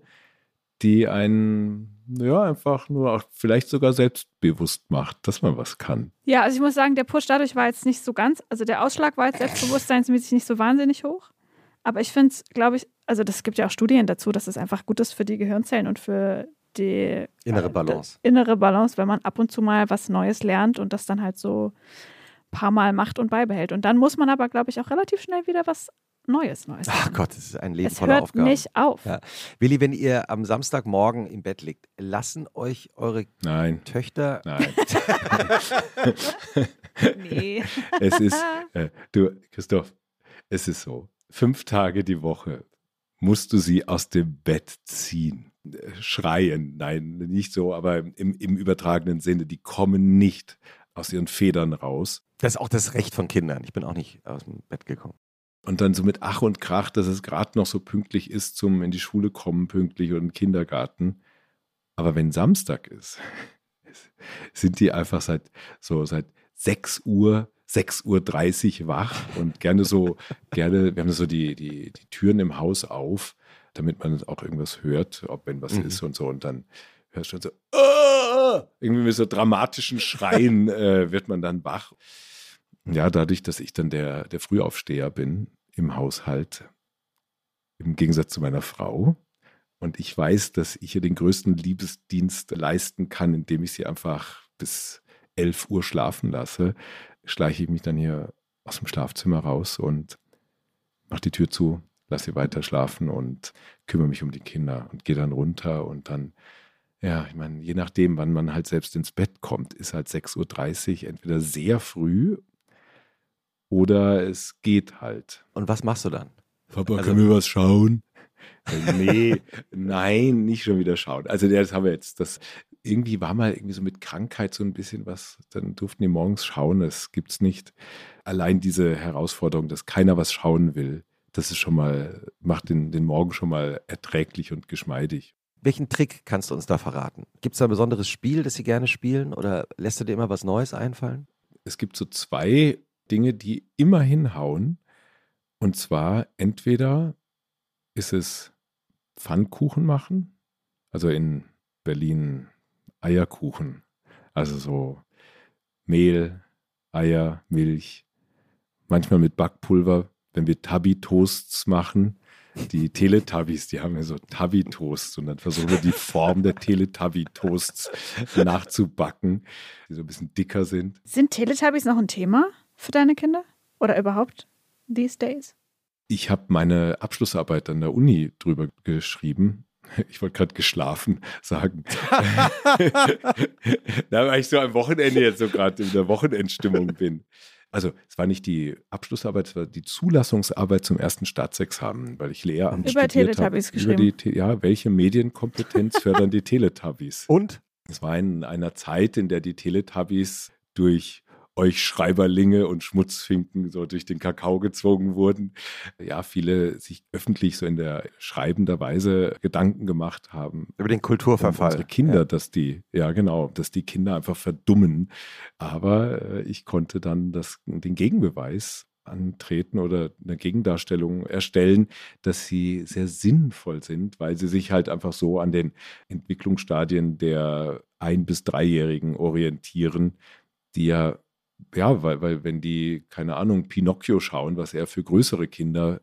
die einen, ja, einfach nur auch vielleicht sogar selbstbewusst macht, dass man was kann. Ja, also ich muss sagen, der Push dadurch war jetzt nicht so ganz, also der Ausschlag war jetzt selbstbewusstseinsmäßig nicht so wahnsinnig hoch. Aber ich finde es, glaube ich, also das gibt ja auch Studien dazu, dass es einfach gut ist für die Gehirnzellen und für die Innere äh, Balance. die innere Balance, wenn man ab und zu mal was Neues lernt und das dann halt so ein paar Mal macht und beibehält. Und dann muss man aber, glaube ich, auch relativ schnell wieder was Neues, Neues Ach. Gott, das ist ein Leben es voller hört Aufgaben. nicht auf. Ja. Willi, wenn ihr am Samstagmorgen im Bett liegt, lassen euch eure Nein, Töchter. nein. [LAUGHS] Nee. [LAUGHS] es ist, äh, du, Christoph, es ist so, fünf Tage die Woche musst du sie aus dem Bett ziehen. Äh, Schreien, nein, nicht so, aber im, im übertragenen Sinne, die kommen nicht aus ihren Federn raus. Das ist auch das Recht von Kindern. Ich bin auch nicht aus dem Bett gekommen. Und dann so mit Ach und Krach, dass es gerade noch so pünktlich ist zum in die Schule kommen, pünktlich und den Kindergarten. Aber wenn Samstag ist, [LAUGHS] sind die einfach seit so seit 6 Uhr, 6.30 Uhr wach und gerne so, [LAUGHS] gerne, wir haben so die, die, die Türen im Haus auf, damit man auch irgendwas hört, ob wenn was Mhm. ist und so. Und dann hörst du schon so, "Ah!" irgendwie mit so dramatischen Schreien [LAUGHS] äh, wird man dann wach. Ja, dadurch, dass ich dann der, der Frühaufsteher bin im Haushalt, im Gegensatz zu meiner Frau. Und ich weiß, dass ich ihr den größten Liebesdienst leisten kann, indem ich sie einfach bis 11 Uhr schlafen lasse, schleiche ich mich dann hier aus dem Schlafzimmer raus und mache die Tür zu, lasse sie weiter schlafen und kümmere mich um die Kinder und gehe dann runter und dann, ja, ich meine, je nachdem, wann man halt selbst ins Bett kommt, ist halt 6.30 Uhr entweder sehr früh oder es geht halt. Und was machst du dann? Papa, Also- können wir was schauen? Nee, nein, nicht schon wieder schauen. Also das haben wir jetzt, das irgendwie war mal irgendwie so mit Krankheit so ein bisschen was, dann durften die morgens schauen, das gibt's nicht. Allein diese Herausforderung, dass keiner was schauen will, das ist schon mal, macht den, den Morgen schon mal erträglich und geschmeidig. Welchen Trick kannst du uns da verraten? Gibt es da ein besonderes Spiel, das sie gerne spielen oder lässt du dir immer was Neues einfallen? Es gibt so zwei Dinge, die immer hinhauen. Und zwar entweder ist es Pfannkuchen machen, also in Berlin Eierkuchen, also so Mehl, Eier, Milch, manchmal mit Backpulver, wenn wir Tabi-Toasts machen. Die Teletubbies, die haben ja so Tabi-Toasts und dann versuchen wir die Form der Teletubby-Toasts nachzubacken, die so ein bisschen dicker sind. Sind Teletubbies noch ein Thema für deine Kinder? Oder überhaupt these days? Ich habe meine Abschlussarbeit an der Uni drüber geschrieben. Ich wollte gerade geschlafen sagen. [LAUGHS] da weil ich so am Wochenende jetzt so gerade in der Wochenendstimmung bin. Also es war nicht die Abschlussarbeit, es war die Zulassungsarbeit zum ersten Staatsexamen, weil ich Lehramt Über studiert Teletubbies habe. Über geschrieben. die, ja, welche Medienkompetenz fördern die Teletubbies? Und? Es war in einer Zeit, in der die Teletubbies durch euch Schreiberlinge und Schmutzfinken so durch den Kakao gezwungen wurden. Ja, viele sich öffentlich so in der schreibender Weise Gedanken gemacht haben. Über den Kulturverfall. unsere Kinder, dass die, ja genau, dass die Kinder einfach verdummen. Aber äh, ich konnte dann das, den Gegenbeweis antreten oder eine Gegendarstellung erstellen, dass sie sehr sinnvoll sind, weil sie sich halt einfach so an den Entwicklungsstadien der ein- bis dreijährigen orientieren, die ja, ja, weil, weil wenn die, keine Ahnung, Pinocchio schauen, was er für größere Kinder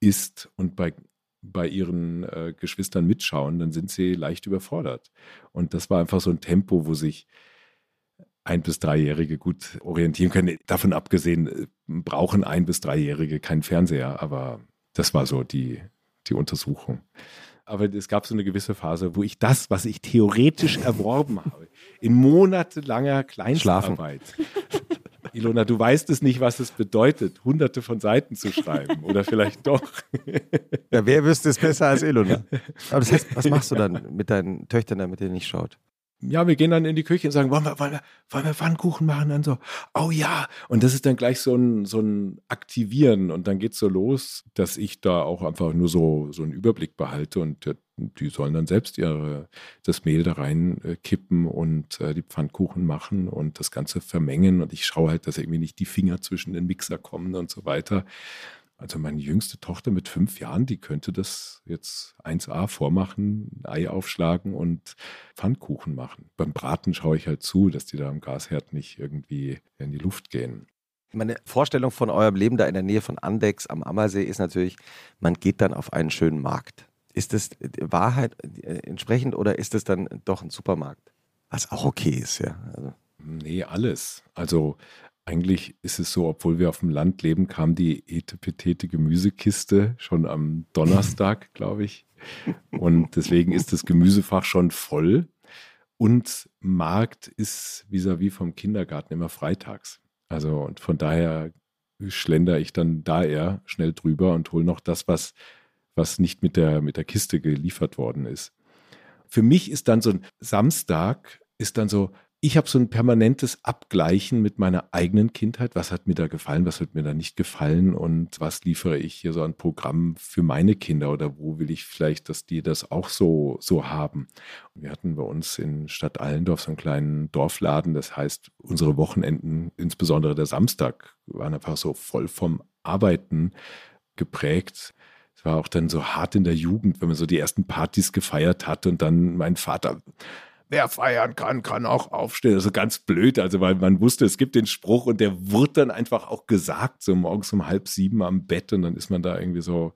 ist und bei, bei ihren äh, Geschwistern mitschauen, dann sind sie leicht überfordert. Und das war einfach so ein Tempo, wo sich ein- bis dreijährige gut orientieren können. Davon abgesehen, äh, brauchen ein- bis dreijährige keinen Fernseher, aber das war so die, die Untersuchung. Aber es gab so eine gewisse Phase, wo ich das, was ich theoretisch erworben habe, in monatelanger Kleinstarbeit. Ilona, du weißt es nicht, was es bedeutet, hunderte von Seiten zu schreiben. Oder vielleicht [LAUGHS] doch. Ja, wer wüsste es besser als Ilona? Aber das heißt, was machst du dann mit deinen Töchtern, damit ihr nicht schaut? ja, wir gehen dann in die Küche und sagen, wollen wir, wollen wir, wollen wir Pfannkuchen machen? Dann so, oh ja. Und das ist dann gleich so ein, so ein Aktivieren. Und dann geht's so los, dass ich da auch einfach nur so, so einen Überblick behalte und äh, die sollen dann selbst ihre, das Mehl da rein äh, und äh, die Pfannkuchen machen und das Ganze vermengen. Und ich schaue halt, dass irgendwie nicht die Finger zwischen den Mixer kommen und so weiter. Also meine jüngste Tochter mit fünf Jahren, die könnte das jetzt 1a vormachen, ein Ei aufschlagen und Pfannkuchen machen. Beim Braten schaue ich halt zu, dass die da am Gasherd nicht irgendwie in die Luft gehen. Meine Vorstellung von eurem Leben da in der Nähe von Andex am Ammersee ist natürlich, man geht dann auf einen schönen Markt. Ist das Wahrheit äh, entsprechend oder ist es dann doch ein Supermarkt? Was auch okay ist, ja. Also, Nee, alles. Also eigentlich ist es so, obwohl wir auf dem Land leben, kam die etepetete Gemüsekiste schon am Donnerstag, [LAUGHS] glaube ich. Und deswegen ist das Gemüsefach schon voll. Und Markt ist vis-à-vis vom Kindergarten immer freitags. Also und von daher schlender ich dann da eher schnell drüber und hole noch das, was, was nicht mit der, mit der Kiste geliefert worden ist. Für mich ist dann so ein Samstag, ist dann so, ich habe so ein permanentes Abgleichen mit meiner eigenen Kindheit. Was hat mir da gefallen, was hat mir da nicht gefallen und was liefere ich hier so an Programm für meine Kinder oder wo will ich vielleicht, dass die das auch so, so haben. Wir hatten bei uns in Stadt Allendorf so einen kleinen Dorfladen. Das heißt, unsere Wochenenden, insbesondere der Samstag, waren einfach so voll vom Arbeiten geprägt. Es war auch dann so hart in der Jugend, wenn man so die ersten Partys gefeiert hat und dann mein Vater wer feiern kann, kann auch aufstehen. Also ganz blöd, also weil man wusste, es gibt den Spruch und der wurde dann einfach auch gesagt, so morgens um halb sieben am Bett und dann ist man da irgendwie so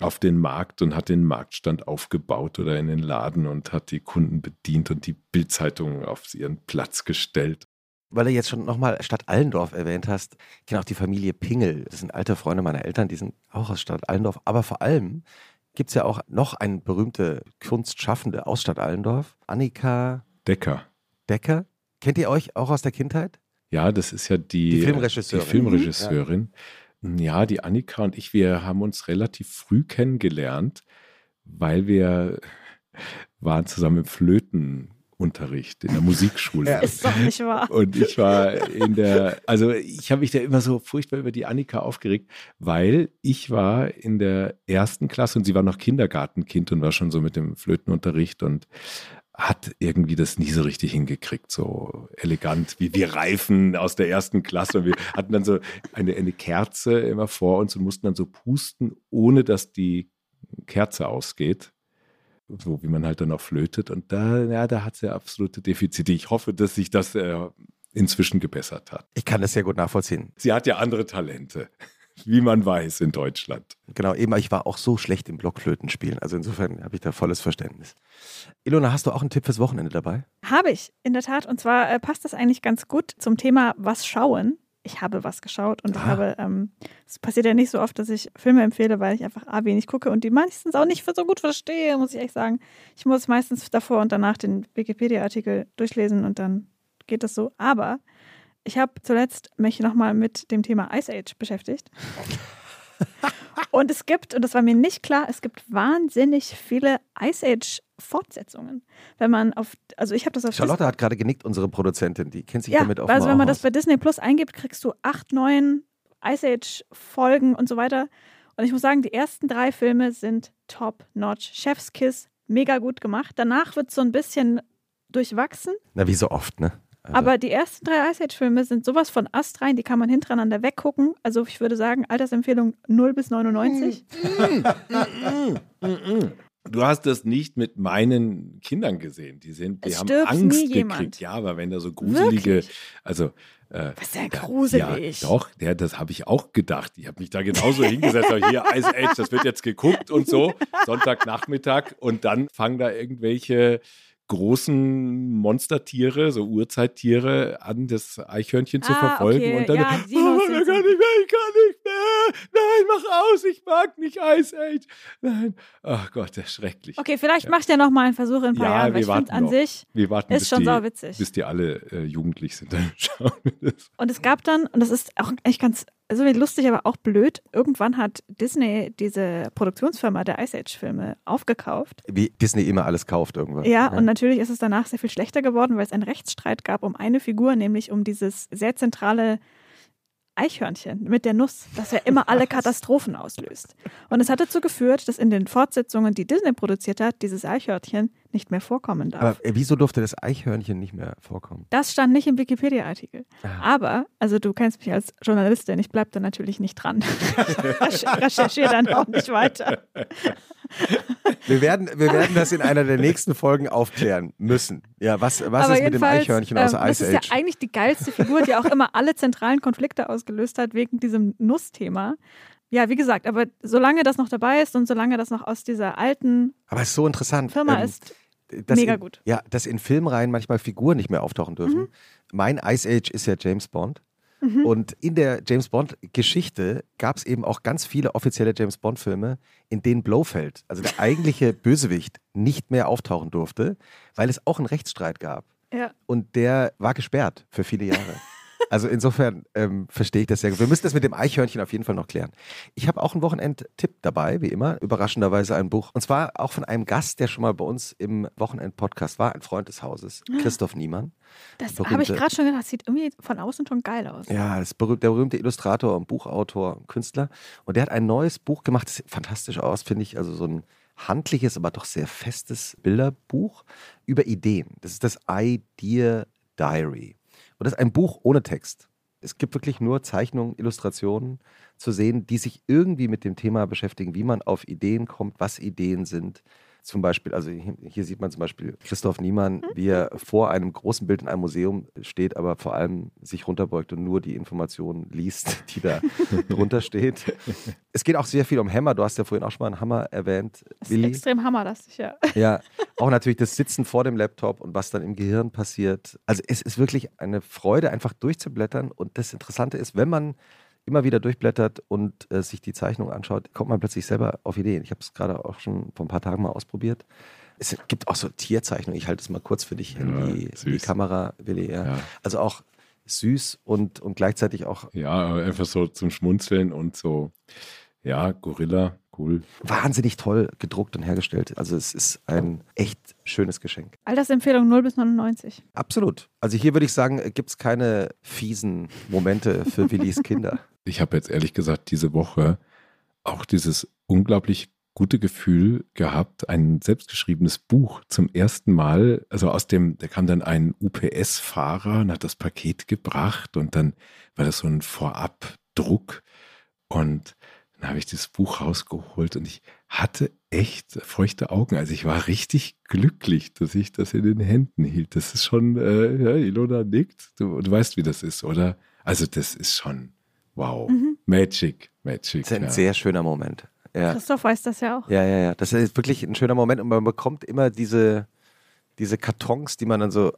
auf den Markt und hat den Marktstand aufgebaut oder in den Laden und hat die Kunden bedient und die Bildzeitung auf ihren Platz gestellt. Weil du jetzt schon nochmal Stadt Allendorf erwähnt hast, ich kenne auch die Familie Pingel. Das sind alte Freunde meiner Eltern, die sind auch aus Stadt Allendorf. Aber vor allem gibt es ja auch noch eine berühmte Kunstschaffende aus Stadt Allendorf, Annika Decker. Decker. Kennt ihr euch auch aus der Kindheit? Ja, das ist ja die, Die Filmregisseurin. Die Filmregisseurin. Ja, die Annika und ich, wir haben uns relativ früh kennengelernt, weil wir waren zusammen im Flötenunterricht in der Musikschule. [LAUGHS] Ja. Ist doch nicht wahr. Und ich war in der, also ich habe mich da immer so furchtbar über die Annika aufgeregt, weil ich war in der ersten Klasse und sie war noch Kindergartenkind und war schon so mit dem Flötenunterricht und hat irgendwie das nie so richtig hingekriegt, so elegant wie wir Reifen aus der ersten Klasse. Und wir hatten dann so eine, eine Kerze immer vor uns und mussten dann so pusten, ohne dass die Kerze ausgeht so wie man halt dann auch flötet. Und da, ja, da hat sie absolute Defizite. Ich hoffe, dass sich das äh, inzwischen gebessert hat. Ich kann das sehr gut nachvollziehen. Sie hat ja andere Talente, [LAUGHS] wie man weiß in Deutschland. Genau, eben, ich war auch so schlecht im Blockflötenspielen. Also insofern habe ich da volles Verständnis. Ilona, hast du auch einen Tipp fürs Wochenende dabei? Habe ich, in der Tat. Und zwar äh, passt das eigentlich ganz gut zum Thema Was schauen. Ich habe was geschaut und ich Ah. habe, ähm, es passiert ja nicht so oft, dass ich Filme empfehle, weil ich einfach A, wenig gucke und die meistens auch nicht so gut verstehe, muss ich echt sagen. Ich muss meistens davor und danach den Wikipedia-Artikel durchlesen und dann geht das so. Aber ich habe zuletzt mich nochmal mit dem Thema Ice Age beschäftigt. [LAUGHS] Und es gibt, und das war mir nicht klar, es gibt wahnsinnig viele Ice Age Fortsetzungen. Wenn man auf, also ich habe das auf Charlotte hat gerade genickt, unsere Produzentin. Die kennt sich ja, damit auf also wenn man das bei Disney Plus eingibt, kriegst du acht, neun Ice Age Folgen und so weiter. Und ich muss sagen, die ersten drei Filme sind top notch. Chef's Kiss, mega gut gemacht. Danach wird es so ein bisschen durchwachsen. Na, wie so oft, ne? Also, Aber die ersten drei Ice Age Filme sind sowas von astrein, die kann man hintereinander weggucken. Also ich würde sagen, Altersempfehlung 0 bis 99. Du hast das nicht mit meinen Kindern gesehen. Die sind, die Es haben Angst nie jemand. gekriegt. Ja, aber wenn da so gruselige, Wirklich? also äh, Was ist denn gruselig? Ja, doch, ja, das habe ich auch gedacht. Ich habe mich da genauso hingesetzt. Hier, Ice Age, das wird jetzt geguckt und so. Sonntagnachmittag. Und dann fangen da irgendwelche großen Monstertiere, so Urzeittiere, an, das Eichhörnchen zu Ah, verfolgen. okay. Und dann, Ja, [LAUGHS] oh, Dinos ich kann nicht mehr, ich kann nicht mehr. Nein, mach aus, ich mag nicht Ice Age. Nein. Ach Gott, das ist schrecklich. Okay, vielleicht macht ihr noch mal einen Versuch in ein paar Ja, Jahren, wir ich warten an sich Wir warten, ist schon die, sauwitzig. bis die alle äh, jugendlich sind. Dann [LAUGHS] schauen wir das. Und es gab dann, und das ist auch echt ganz, also lustig, aber auch blöd, irgendwann hat Disney diese Produktionsfirma der Ice Age-Filme aufgekauft. wie Disney immer alles kauft irgendwann. Ja, und natürlich ist es danach sehr viel schlechter geworden, weil es einen Rechtsstreit gab um eine Figur, nämlich um dieses sehr zentrale Eichhörnchen mit der Nuss, das ja immer alle Katastrophen auslöst. Und es hat dazu geführt, dass in den Fortsetzungen, die Disney produziert hat, dieses Eichhörnchen nicht mehr vorkommen darf. Aber äh, wieso durfte das Eichhörnchen nicht mehr vorkommen? Das stand nicht im Wikipedia-Artikel. Aber, also du kennst mich als Journalistin, ich bleibe da natürlich nicht dran. [LAUGHS] Recher- Recherchiere dann auch nicht weiter. Wir werden, wir werden das in einer der nächsten Folgen aufklären müssen. Ja, was, was ist mit dem Eichhörnchen aus ähm, Das Ice ist ja Age? eigentlich die geilste Figur, die auch immer alle zentralen Konflikte ausgelöst hat wegen diesem Nussthema. Ja, wie gesagt, aber solange das noch dabei ist und solange das noch aus dieser alten Aber ist so interessant. Firma ähm, ist, dass mega in, gut. Ja, dass in Filmreihen manchmal Figuren nicht mehr auftauchen dürfen. Mhm. Mein Ice Age ist ja James Bond. Und in der James Bond-Geschichte gab es eben auch ganz viele offizielle James Bond-Filme, in denen Blofeld, also der eigentliche [LAUGHS] Bösewicht, nicht mehr auftauchen durfte, weil es auch einen Rechtsstreit gab. ja. Und der war gesperrt für viele Jahre. [LAUGHS] Also insofern ähm, verstehe ich das sehr gut. Wir müssen das mit dem Eichhörnchen auf jeden Fall noch klären. Ich habe auch einen Wochenendtipp dabei, wie immer. Überraschenderweise ein Buch. Und zwar auch von einem Gast, der schon mal bei uns im Wochenend-Podcast war, ein Freund des Hauses, Christoph Niemann. Das Berühmte- habe ich gerade schon gedacht, sieht irgendwie von außen schon geil aus. Ja, das ist berühmt, der berühmte Illustrator und Buchautor und Künstler. Und der hat ein neues Buch gemacht, das sieht fantastisch aus, finde ich. Also so ein handliches, aber doch sehr festes Bilderbuch über Ideen. Das ist das Idea Diary. Und das ist ein Buch ohne Text. Es gibt wirklich nur Zeichnungen, Illustrationen zu sehen, die sich irgendwie mit dem Thema beschäftigen, wie man auf Ideen kommt, was Ideen sind. Zum Beispiel, also hier, sieht man zum Beispiel Christoph Niemann, wie er vor einem großen Bild in einem Museum steht, aber vor allem sich runterbeugt und nur die Informationen liest, [LAUGHS] die da [LAUGHS] drunter steht. Es geht auch sehr viel um Hammer. Du hast ja vorhin auch schon mal einen Hammer erwähnt, Das ist Willi. extrem hammerlastig, ja. Ja, auch natürlich das Sitzen vor dem Laptop und was dann im Gehirn passiert. Also es ist wirklich eine Freude, einfach durchzublättern. Und das Interessante ist, wenn man immer wieder durchblättert und äh, sich die Zeichnung anschaut, kommt man plötzlich selber auf Ideen. Ich habe es gerade auch schon vor ein paar Tagen mal ausprobiert. Es gibt auch so Tierzeichnungen. Ich halte es mal kurz für dich in, Ja, die, die. Kamera, Willi. Ja. Ja. Also auch süß und, und gleichzeitig auch Ja, einfach so zum Schmunzeln und so, ja, Gorilla, cool. wahnsinnig toll gedruckt und hergestellt. Also es ist ein echt schönes Geschenk. Altersempfehlung 0 bis 99. Absolut. Also hier würde ich sagen, gibt es keine fiesen Momente für [LAUGHS] Willis Kinder. Ich habe jetzt ehrlich gesagt diese Woche auch dieses unglaublich gute Gefühl gehabt, ein selbstgeschriebenes Buch zum ersten Mal, also aus dem, da kam dann ein UPS-Fahrer und hat das Paket gebracht und dann war das so ein Vorabdruck und dann habe ich das Buch rausgeholt und ich hatte echt feuchte Augen. Also ich war richtig glücklich, dass ich das in den Händen hielt. Das ist schon, äh, ja, Ilona nickt. Du, du weißt, wie das ist, oder? Also das ist schon, wow, mhm. Magic, Magic. Das ist ein ja. sehr schöner Moment. Ja. Christoph weiß das ja auch. Ja, ja, ja. Das ist wirklich ein schöner Moment und man bekommt immer diese, diese Kartons, die man dann so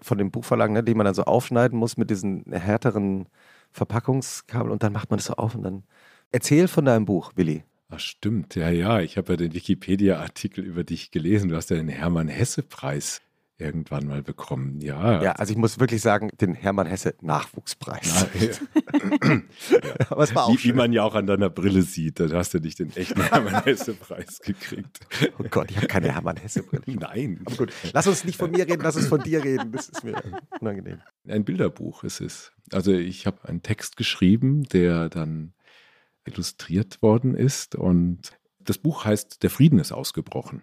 von dem Buchverlag, ne, die man dann so aufschneiden muss mit diesen härteren Verpackungskabel und dann macht man das so auf und dann erzähl von deinem Buch, Willi. Ach stimmt, ja, ja. Ich habe ja den Wikipedia-Artikel über dich gelesen. Du hast ja den Hermann-Hesse-Preis irgendwann mal bekommen. Ja. Ja, also ich muss wirklich sagen, den Hermann Hesse Nachwuchspreis. Na, ja. [LAUGHS] Aber es war auch wie, wie, man ja auch an deiner Brille sieht, da hast du nicht den echten Hermann [LAUGHS] Hesse Preis gekriegt. Oh Gott, ich habe keine Hermann Hesse Brille. [LAUGHS] Nein. Aber gut, lass uns nicht von mir reden, lass uns von dir reden. Das ist mir unangenehm. Ein Bilderbuch ist es. Also ich habe einen Text geschrieben, der dann illustriert worden ist und das Buch heißt Der Frieden ist ausgebrochen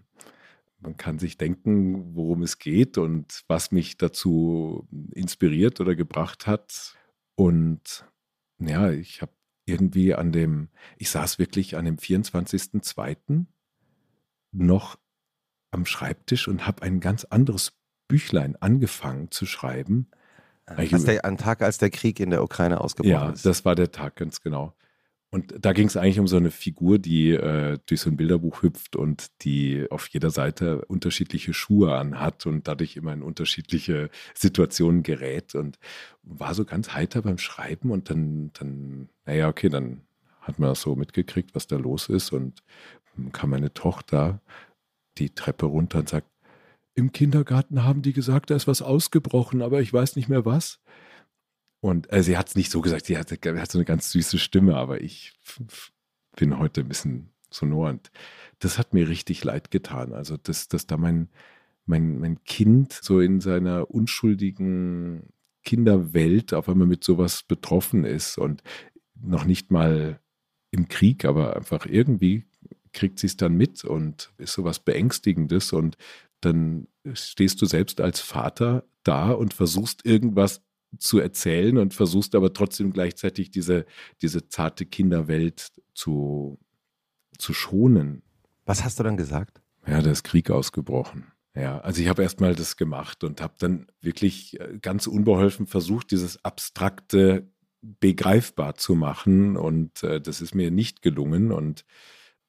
man kann sich denken, worum es geht und was mich dazu inspiriert oder gebracht hat. Und ja, ich habe irgendwie an dem, ich saß wirklich an dem 24.02. noch am Schreibtisch und habe ein ganz anderes Büchlein angefangen zu schreiben. Als der, Tag, als der Krieg in der Ukraine ausgebrochen ja, ist. Ja, das war der Tag, ganz genau. Und da ging es eigentlich um so eine Figur, die äh, durch so ein Bilderbuch hüpft und die auf jeder Seite unterschiedliche Schuhe anhat und dadurch immer in unterschiedliche Situationen gerät und war so ganz heiter beim Schreiben und dann, dann, naja, okay, dann hat man so mitgekriegt, was da los ist und kam meine Tochter die Treppe runter und sagt, im Kindergarten haben die gesagt, da ist was ausgebrochen, aber ich weiß nicht mehr was. Und äh, sie hat es nicht so gesagt, sie hat, hat, so eine ganz süße Stimme, aber ich bin heute ein bisschen sonor und das hat mir richtig leid getan. Also, dass, dass da mein, mein, mein Kind so in seiner unschuldigen Kinderwelt auf einmal mit sowas betroffen ist und noch nicht mal im Krieg, aber einfach irgendwie kriegt sie es dann mit und ist sowas Beängstigendes und dann stehst du selbst als Vater da und versuchst irgendwas zu erzählen und versuchst aber trotzdem gleichzeitig diese, diese zarte Kinderwelt zu, zu schonen. Was hast du dann gesagt? Ja, da ist Krieg ausgebrochen. Ja, also ich habe erstmal das gemacht und habe dann wirklich äh, ganz unbeholfen versucht, dieses Abstrakte begreifbar zu machen und äh, das ist mir nicht gelungen und,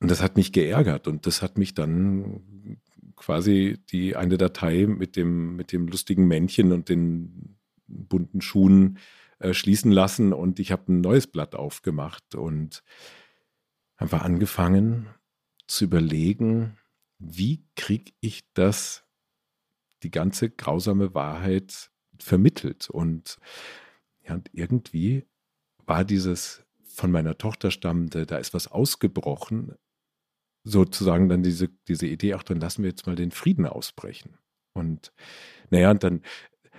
und das hat mich geärgert und das hat mich dann quasi die eine Datei mit dem, mit dem lustigen Männchen und den bunten Schuhen äh, schließen lassen und ich habe ein neues Blatt aufgemacht und einfach angefangen zu überlegen, wie kriege ich das, die ganze grausame Wahrheit vermittelt. Und, ja, und irgendwie war dieses von meiner Tochter stammende, da ist was ausgebrochen, sozusagen dann diese, diese Idee, ach, dann lassen wir jetzt mal den Frieden ausbrechen. Und naja, und dann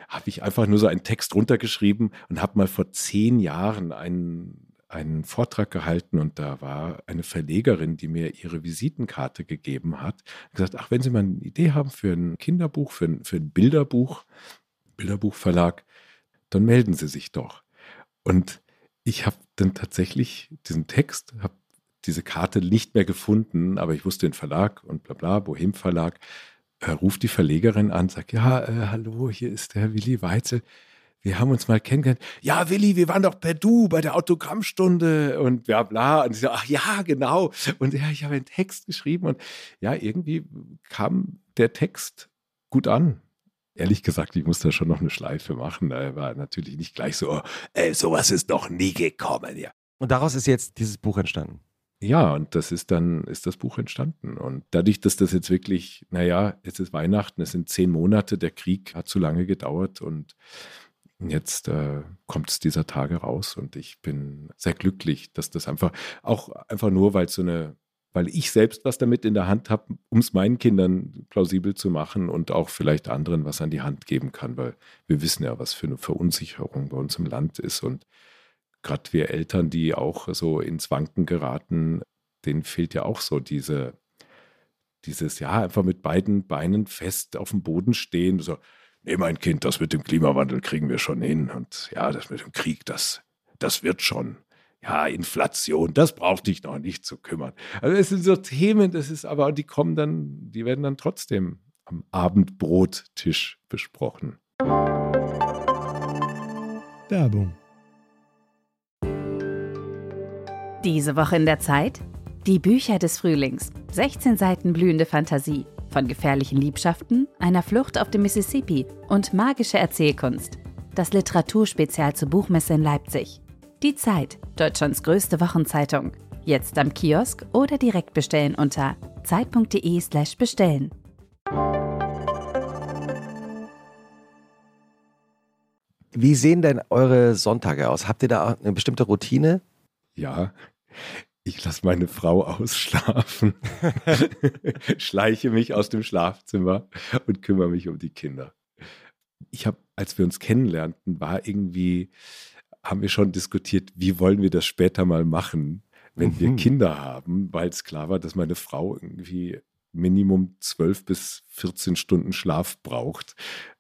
habe ich einfach nur so einen Text runtergeschrieben und habe mal vor zehn Jahren einen, einen Vortrag gehalten und da war eine Verlegerin, die mir ihre Visitenkarte gegeben hat, gesagt, ach, wenn Sie mal eine Idee haben für ein Kinderbuch, für ein, für ein Bilderbuch, Bilderbuchverlag, dann melden Sie sich doch. Und ich habe dann tatsächlich diesen Text, habe diese Karte nicht mehr gefunden, aber ich wusste den Verlag und bla bla, Bohem Verlag, äh, ruft die Verlegerin an, sagt, ja, äh, hallo, hier ist der Willi Weitzel. Wir haben uns mal kennengelernt. Ja, Willi, wir waren doch per Du bei der Autogrammstunde und bla bla. Und ich so, ach ja, genau. Und ja, ich habe einen Text geschrieben und ja, irgendwie kam der Text gut an. Ehrlich gesagt, ich musste schon noch eine Schleife machen. Da war natürlich nicht gleich so, ey, sowas ist noch nie gekommen. Ja. Und daraus ist jetzt dieses Buch entstanden. Ja, und das ist dann, ist das Buch entstanden. Und dadurch, dass das jetzt wirklich, naja, jetzt ist Weihnachten, es sind zehn Monate, der Krieg hat zu lange gedauert und jetzt äh, kommt es dieser Tage raus und ich bin sehr glücklich, dass das einfach, auch einfach nur, weil so eine, weil ich selbst was damit in der Hand habe, um es meinen Kindern plausibel zu machen und auch vielleicht anderen was an die Hand geben kann, weil wir wissen ja, was für eine Verunsicherung bei uns im Land ist und gerade wir Eltern, die auch so ins Wanken geraten, denen fehlt ja auch so diese, dieses, ja, einfach mit beiden Beinen fest auf dem Boden stehen. So, nee, mein Kind, das mit dem Klimawandel kriegen wir schon hin. Und ja, das mit dem Krieg, das, das wird schon. ja, Inflation, das braucht dich noch nicht zu kümmern. Also es sind so Themen, das ist aber, die kommen dann, die werden dann trotzdem am Abendbrottisch besprochen. Werbung. Diese Woche in der Zeit? Die Bücher des Frühlings. 16 Seiten blühende Fantasie. Von gefährlichen Liebschaften, einer Flucht auf dem Mississippi und magische Erzählkunst. Das Literaturspezial zur Buchmesse in Leipzig. Die Zeit, Deutschlands größte Wochenzeitung. Jetzt am Kiosk oder direkt bestellen unter zeit.de/slash bestellen. Wie sehen denn eure Sonntage aus? Habt ihr da eine bestimmte Routine? Ja, ich lasse meine Frau ausschlafen, [LAUGHS] schleiche mich aus dem Schlafzimmer und kümmere mich um die Kinder. Ich habe, als wir uns kennenlernten, war irgendwie, haben wir schon diskutiert, wie wollen wir das später mal machen, wenn mhm. wir Kinder haben, weil es klar war, dass meine Frau irgendwie Minimum 12 bis 14 Stunden Schlaf braucht.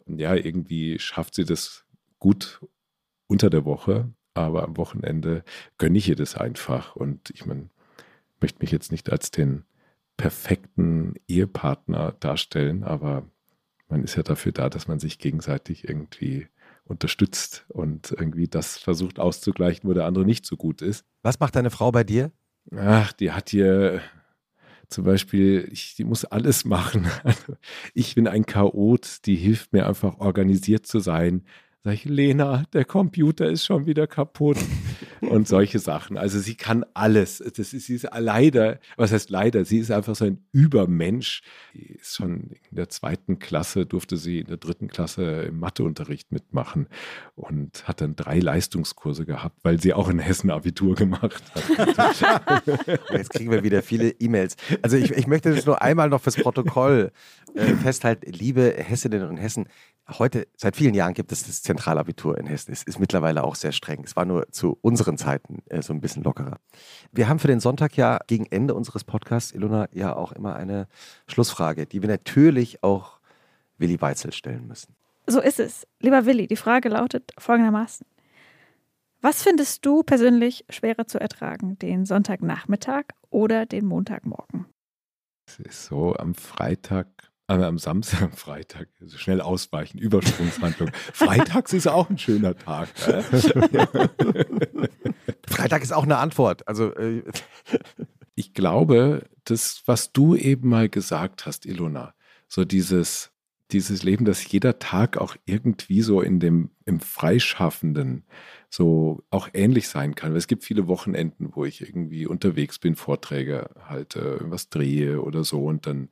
Und ja, irgendwie schafft sie das gut unter der Woche, aber am Wochenende gönne ich ihr das einfach. Und ich meine, möchte mich jetzt nicht als den perfekten Ehepartner darstellen, aber man ist ja dafür da, dass man sich gegenseitig irgendwie unterstützt und irgendwie das versucht auszugleichen, wo der andere nicht so gut ist. Was macht deine Frau bei dir? Ach, die hat hier zum Beispiel, ich, die muss alles machen. [LAUGHS] Also ich bin ein Chaot, die hilft mir einfach organisiert zu sein, Sag ich, Lena, der Computer ist schon wieder kaputt. und solche Sachen. Also sie kann alles. Das ist, sie ist leider, was heißt leider, sie ist einfach so ein Übermensch. Sie ist schon in der zweiten Klasse, durfte sie in der dritten Klasse im Matheunterricht mitmachen und hat dann drei Leistungskurse gehabt, weil sie auch in Hessen Abitur gemacht hat. [LAUGHS] Jetzt kriegen wir wieder viele E-Mails. Also ich, ich möchte das nur einmal noch fürs Protokoll äh, festhalten. Liebe Hessinnen und Hessen, heute, seit vielen Jahren gibt es das Zentralabitur in Hessen. Es ist mittlerweile auch sehr streng. Es war nur zu unseren Zeiten äh, so ein bisschen lockerer. Wir haben für den Sonntag ja gegen Ende unseres Podcasts, Ilona, ja auch immer eine Schlussfrage, die wir natürlich auch Willi Weitzel stellen müssen. So ist es. Lieber Willi, die Frage lautet folgendermaßen. Was findest du persönlich schwerer zu ertragen, den Sonntagnachmittag oder den Montagmorgen? Es ist so, am Freitag aber am Samstag, am [LAUGHS] Freitag, also schnell ausweichen, Übersprungshandlung. [LAUGHS] Freitags ist auch ein schöner Tag. [LAUGHS] Freitag ist auch eine Antwort. Also äh ich glaube, das, was du eben mal gesagt hast, Ilona, so dieses, dieses Leben, dass jeder Tag auch irgendwie so in dem, im Freischaffenden so auch ähnlich sein kann. Weil es gibt viele Wochenenden, wo ich irgendwie unterwegs bin, Vorträge halte, was drehe oder so und dann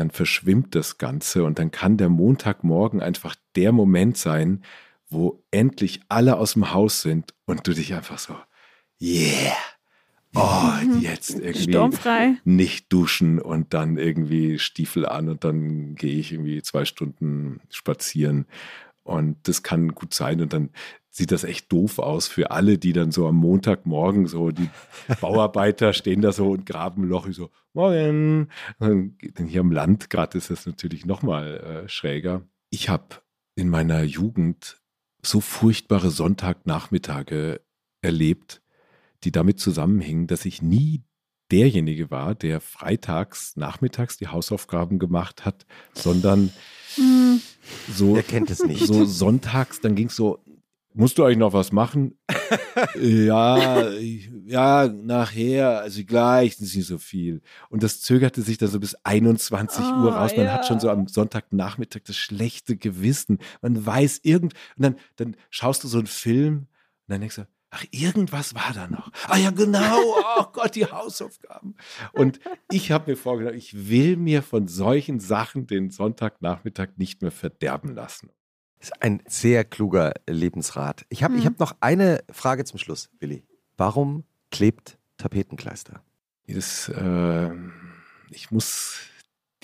dann verschwimmt das Ganze und dann kann der Montagmorgen einfach der Moment sein, wo endlich alle aus dem Haus sind und du dich einfach so, yeah, oh, jetzt irgendwie Sturmfrei. nicht duschen und dann irgendwie Stiefel an und dann gehe ich irgendwie zwei Stunden spazieren. Und das kann gut sein. Und dann sieht das echt doof aus für alle, die dann so am Montagmorgen so, die Bauarbeiter [LAUGHS] stehen da so und graben ein Loch, ich so, morgen. Denn hier im Land gerade ist das natürlich nochmal äh, schräger. Ich habe in meiner Jugend so furchtbare Sonntagnachmittage erlebt, die damit zusammenhingen, dass ich nie derjenige war, der freitags nachmittags die Hausaufgaben gemacht hat, sondern hm. so, er kennt es nicht. so sonntags, dann ging es so, Musst du eigentlich noch was machen? [LAUGHS] ja, ja, nachher, also gleich, das ist nicht so viel. Und das zögerte sich dann so bis 21 oh, Uhr raus. Man ja. hat schon so am Sonntagnachmittag das schlechte Gewissen. Man weiß irgend, und dann, dann schaust du so einen Film und dann denkst du, ach, irgendwas war da noch. Ah ja, genau, oh [LAUGHS] Gott, die Hausaufgaben. Und ich habe mir vorgenommen, ich will mir von solchen Sachen den Sonntagnachmittag nicht mehr verderben lassen. Das ist ein sehr kluger Lebensrat. Ich habe mhm. hab noch eine Frage zum Schluss, Willi. Warum klebt Tapetenkleister? Das, äh, ich muss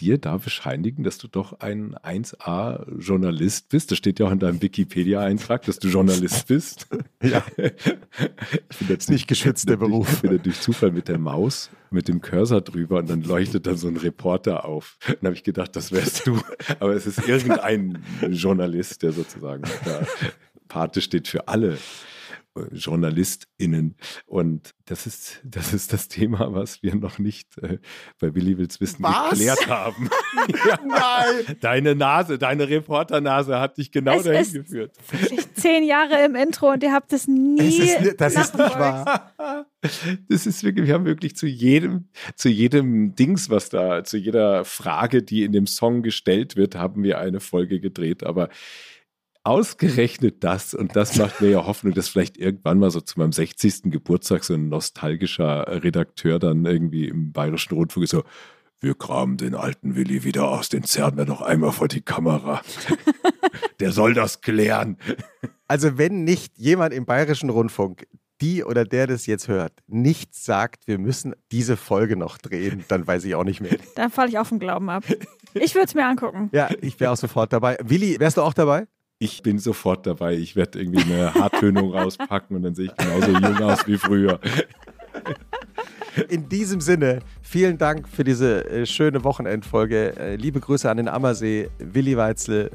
dir da bescheinigen, dass du doch ein 1A-Journalist bist. Das steht ja auch in deinem Wikipedia-Eintrag, dass du Journalist bist. [LAUGHS] ja. Ich bin jetzt nicht geschützt, der Beruf. Ich bin durch Zufall mit der Maus, mit dem Cursor drüber und dann leuchtet dann so ein Reporter auf. Dann habe ich gedacht, das wärst du. Aber es ist irgendein Journalist, der sozusagen da Pate steht für alle. JournalistInnen. Und das ist, das ist das Thema, was wir noch nicht äh, bei Willi Wills Wissen Was? geklärt haben. [LAUGHS] ja. Nein! Deine Nase, deine Reporternase hat dich genau Es dahin ist- geführt. Wirklich zehn Jahre im Intro und ihr habt es nie. Es ist, das ist nicht wahr. Das ist wirklich, wir haben wirklich zu jedem, zu jedem Dings, was da, zu jeder Frage, die in dem Song gestellt wird, haben wir eine Folge gedreht. Aber ausgerechnet das, und das macht mir ja Hoffnung, dass vielleicht irgendwann mal so zu meinem 60. Geburtstag so ein nostalgischer Redakteur dann irgendwie im Bayerischen Rundfunk ist so, wir kramen den alten Willi wieder aus, den zerren wir noch einmal vor die Kamera. [LAUGHS] Der soll das klären. Also wenn nicht jemand im Bayerischen Rundfunk, die oder der das jetzt hört, nicht sagt, wir müssen diese Folge noch drehen, dann weiß ich auch nicht mehr. Dann falle ich auf den Glauben ab. [LAUGHS] Ich würde es mir angucken. Ja, ich wäre auch sofort dabei. Willi, wärst du auch dabei? Ich bin sofort dabei. Ich werde irgendwie eine Haartönung rauspacken und dann sehe ich genauso jung aus wie früher. In diesem Sinne, vielen Dank für diese äh, schöne Wochenendfolge. Äh, liebe Grüße an den Ammersee, Willi Weitzel.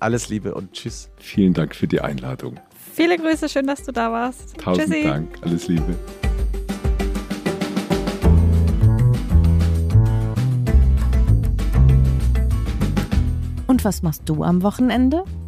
Alles Liebe und tschüss. Vielen Dank für die Einladung. Viele Grüße, schön, dass du da warst. Tausend Tschüssi. Dank. Alles Liebe. Und was machst du am Wochenende?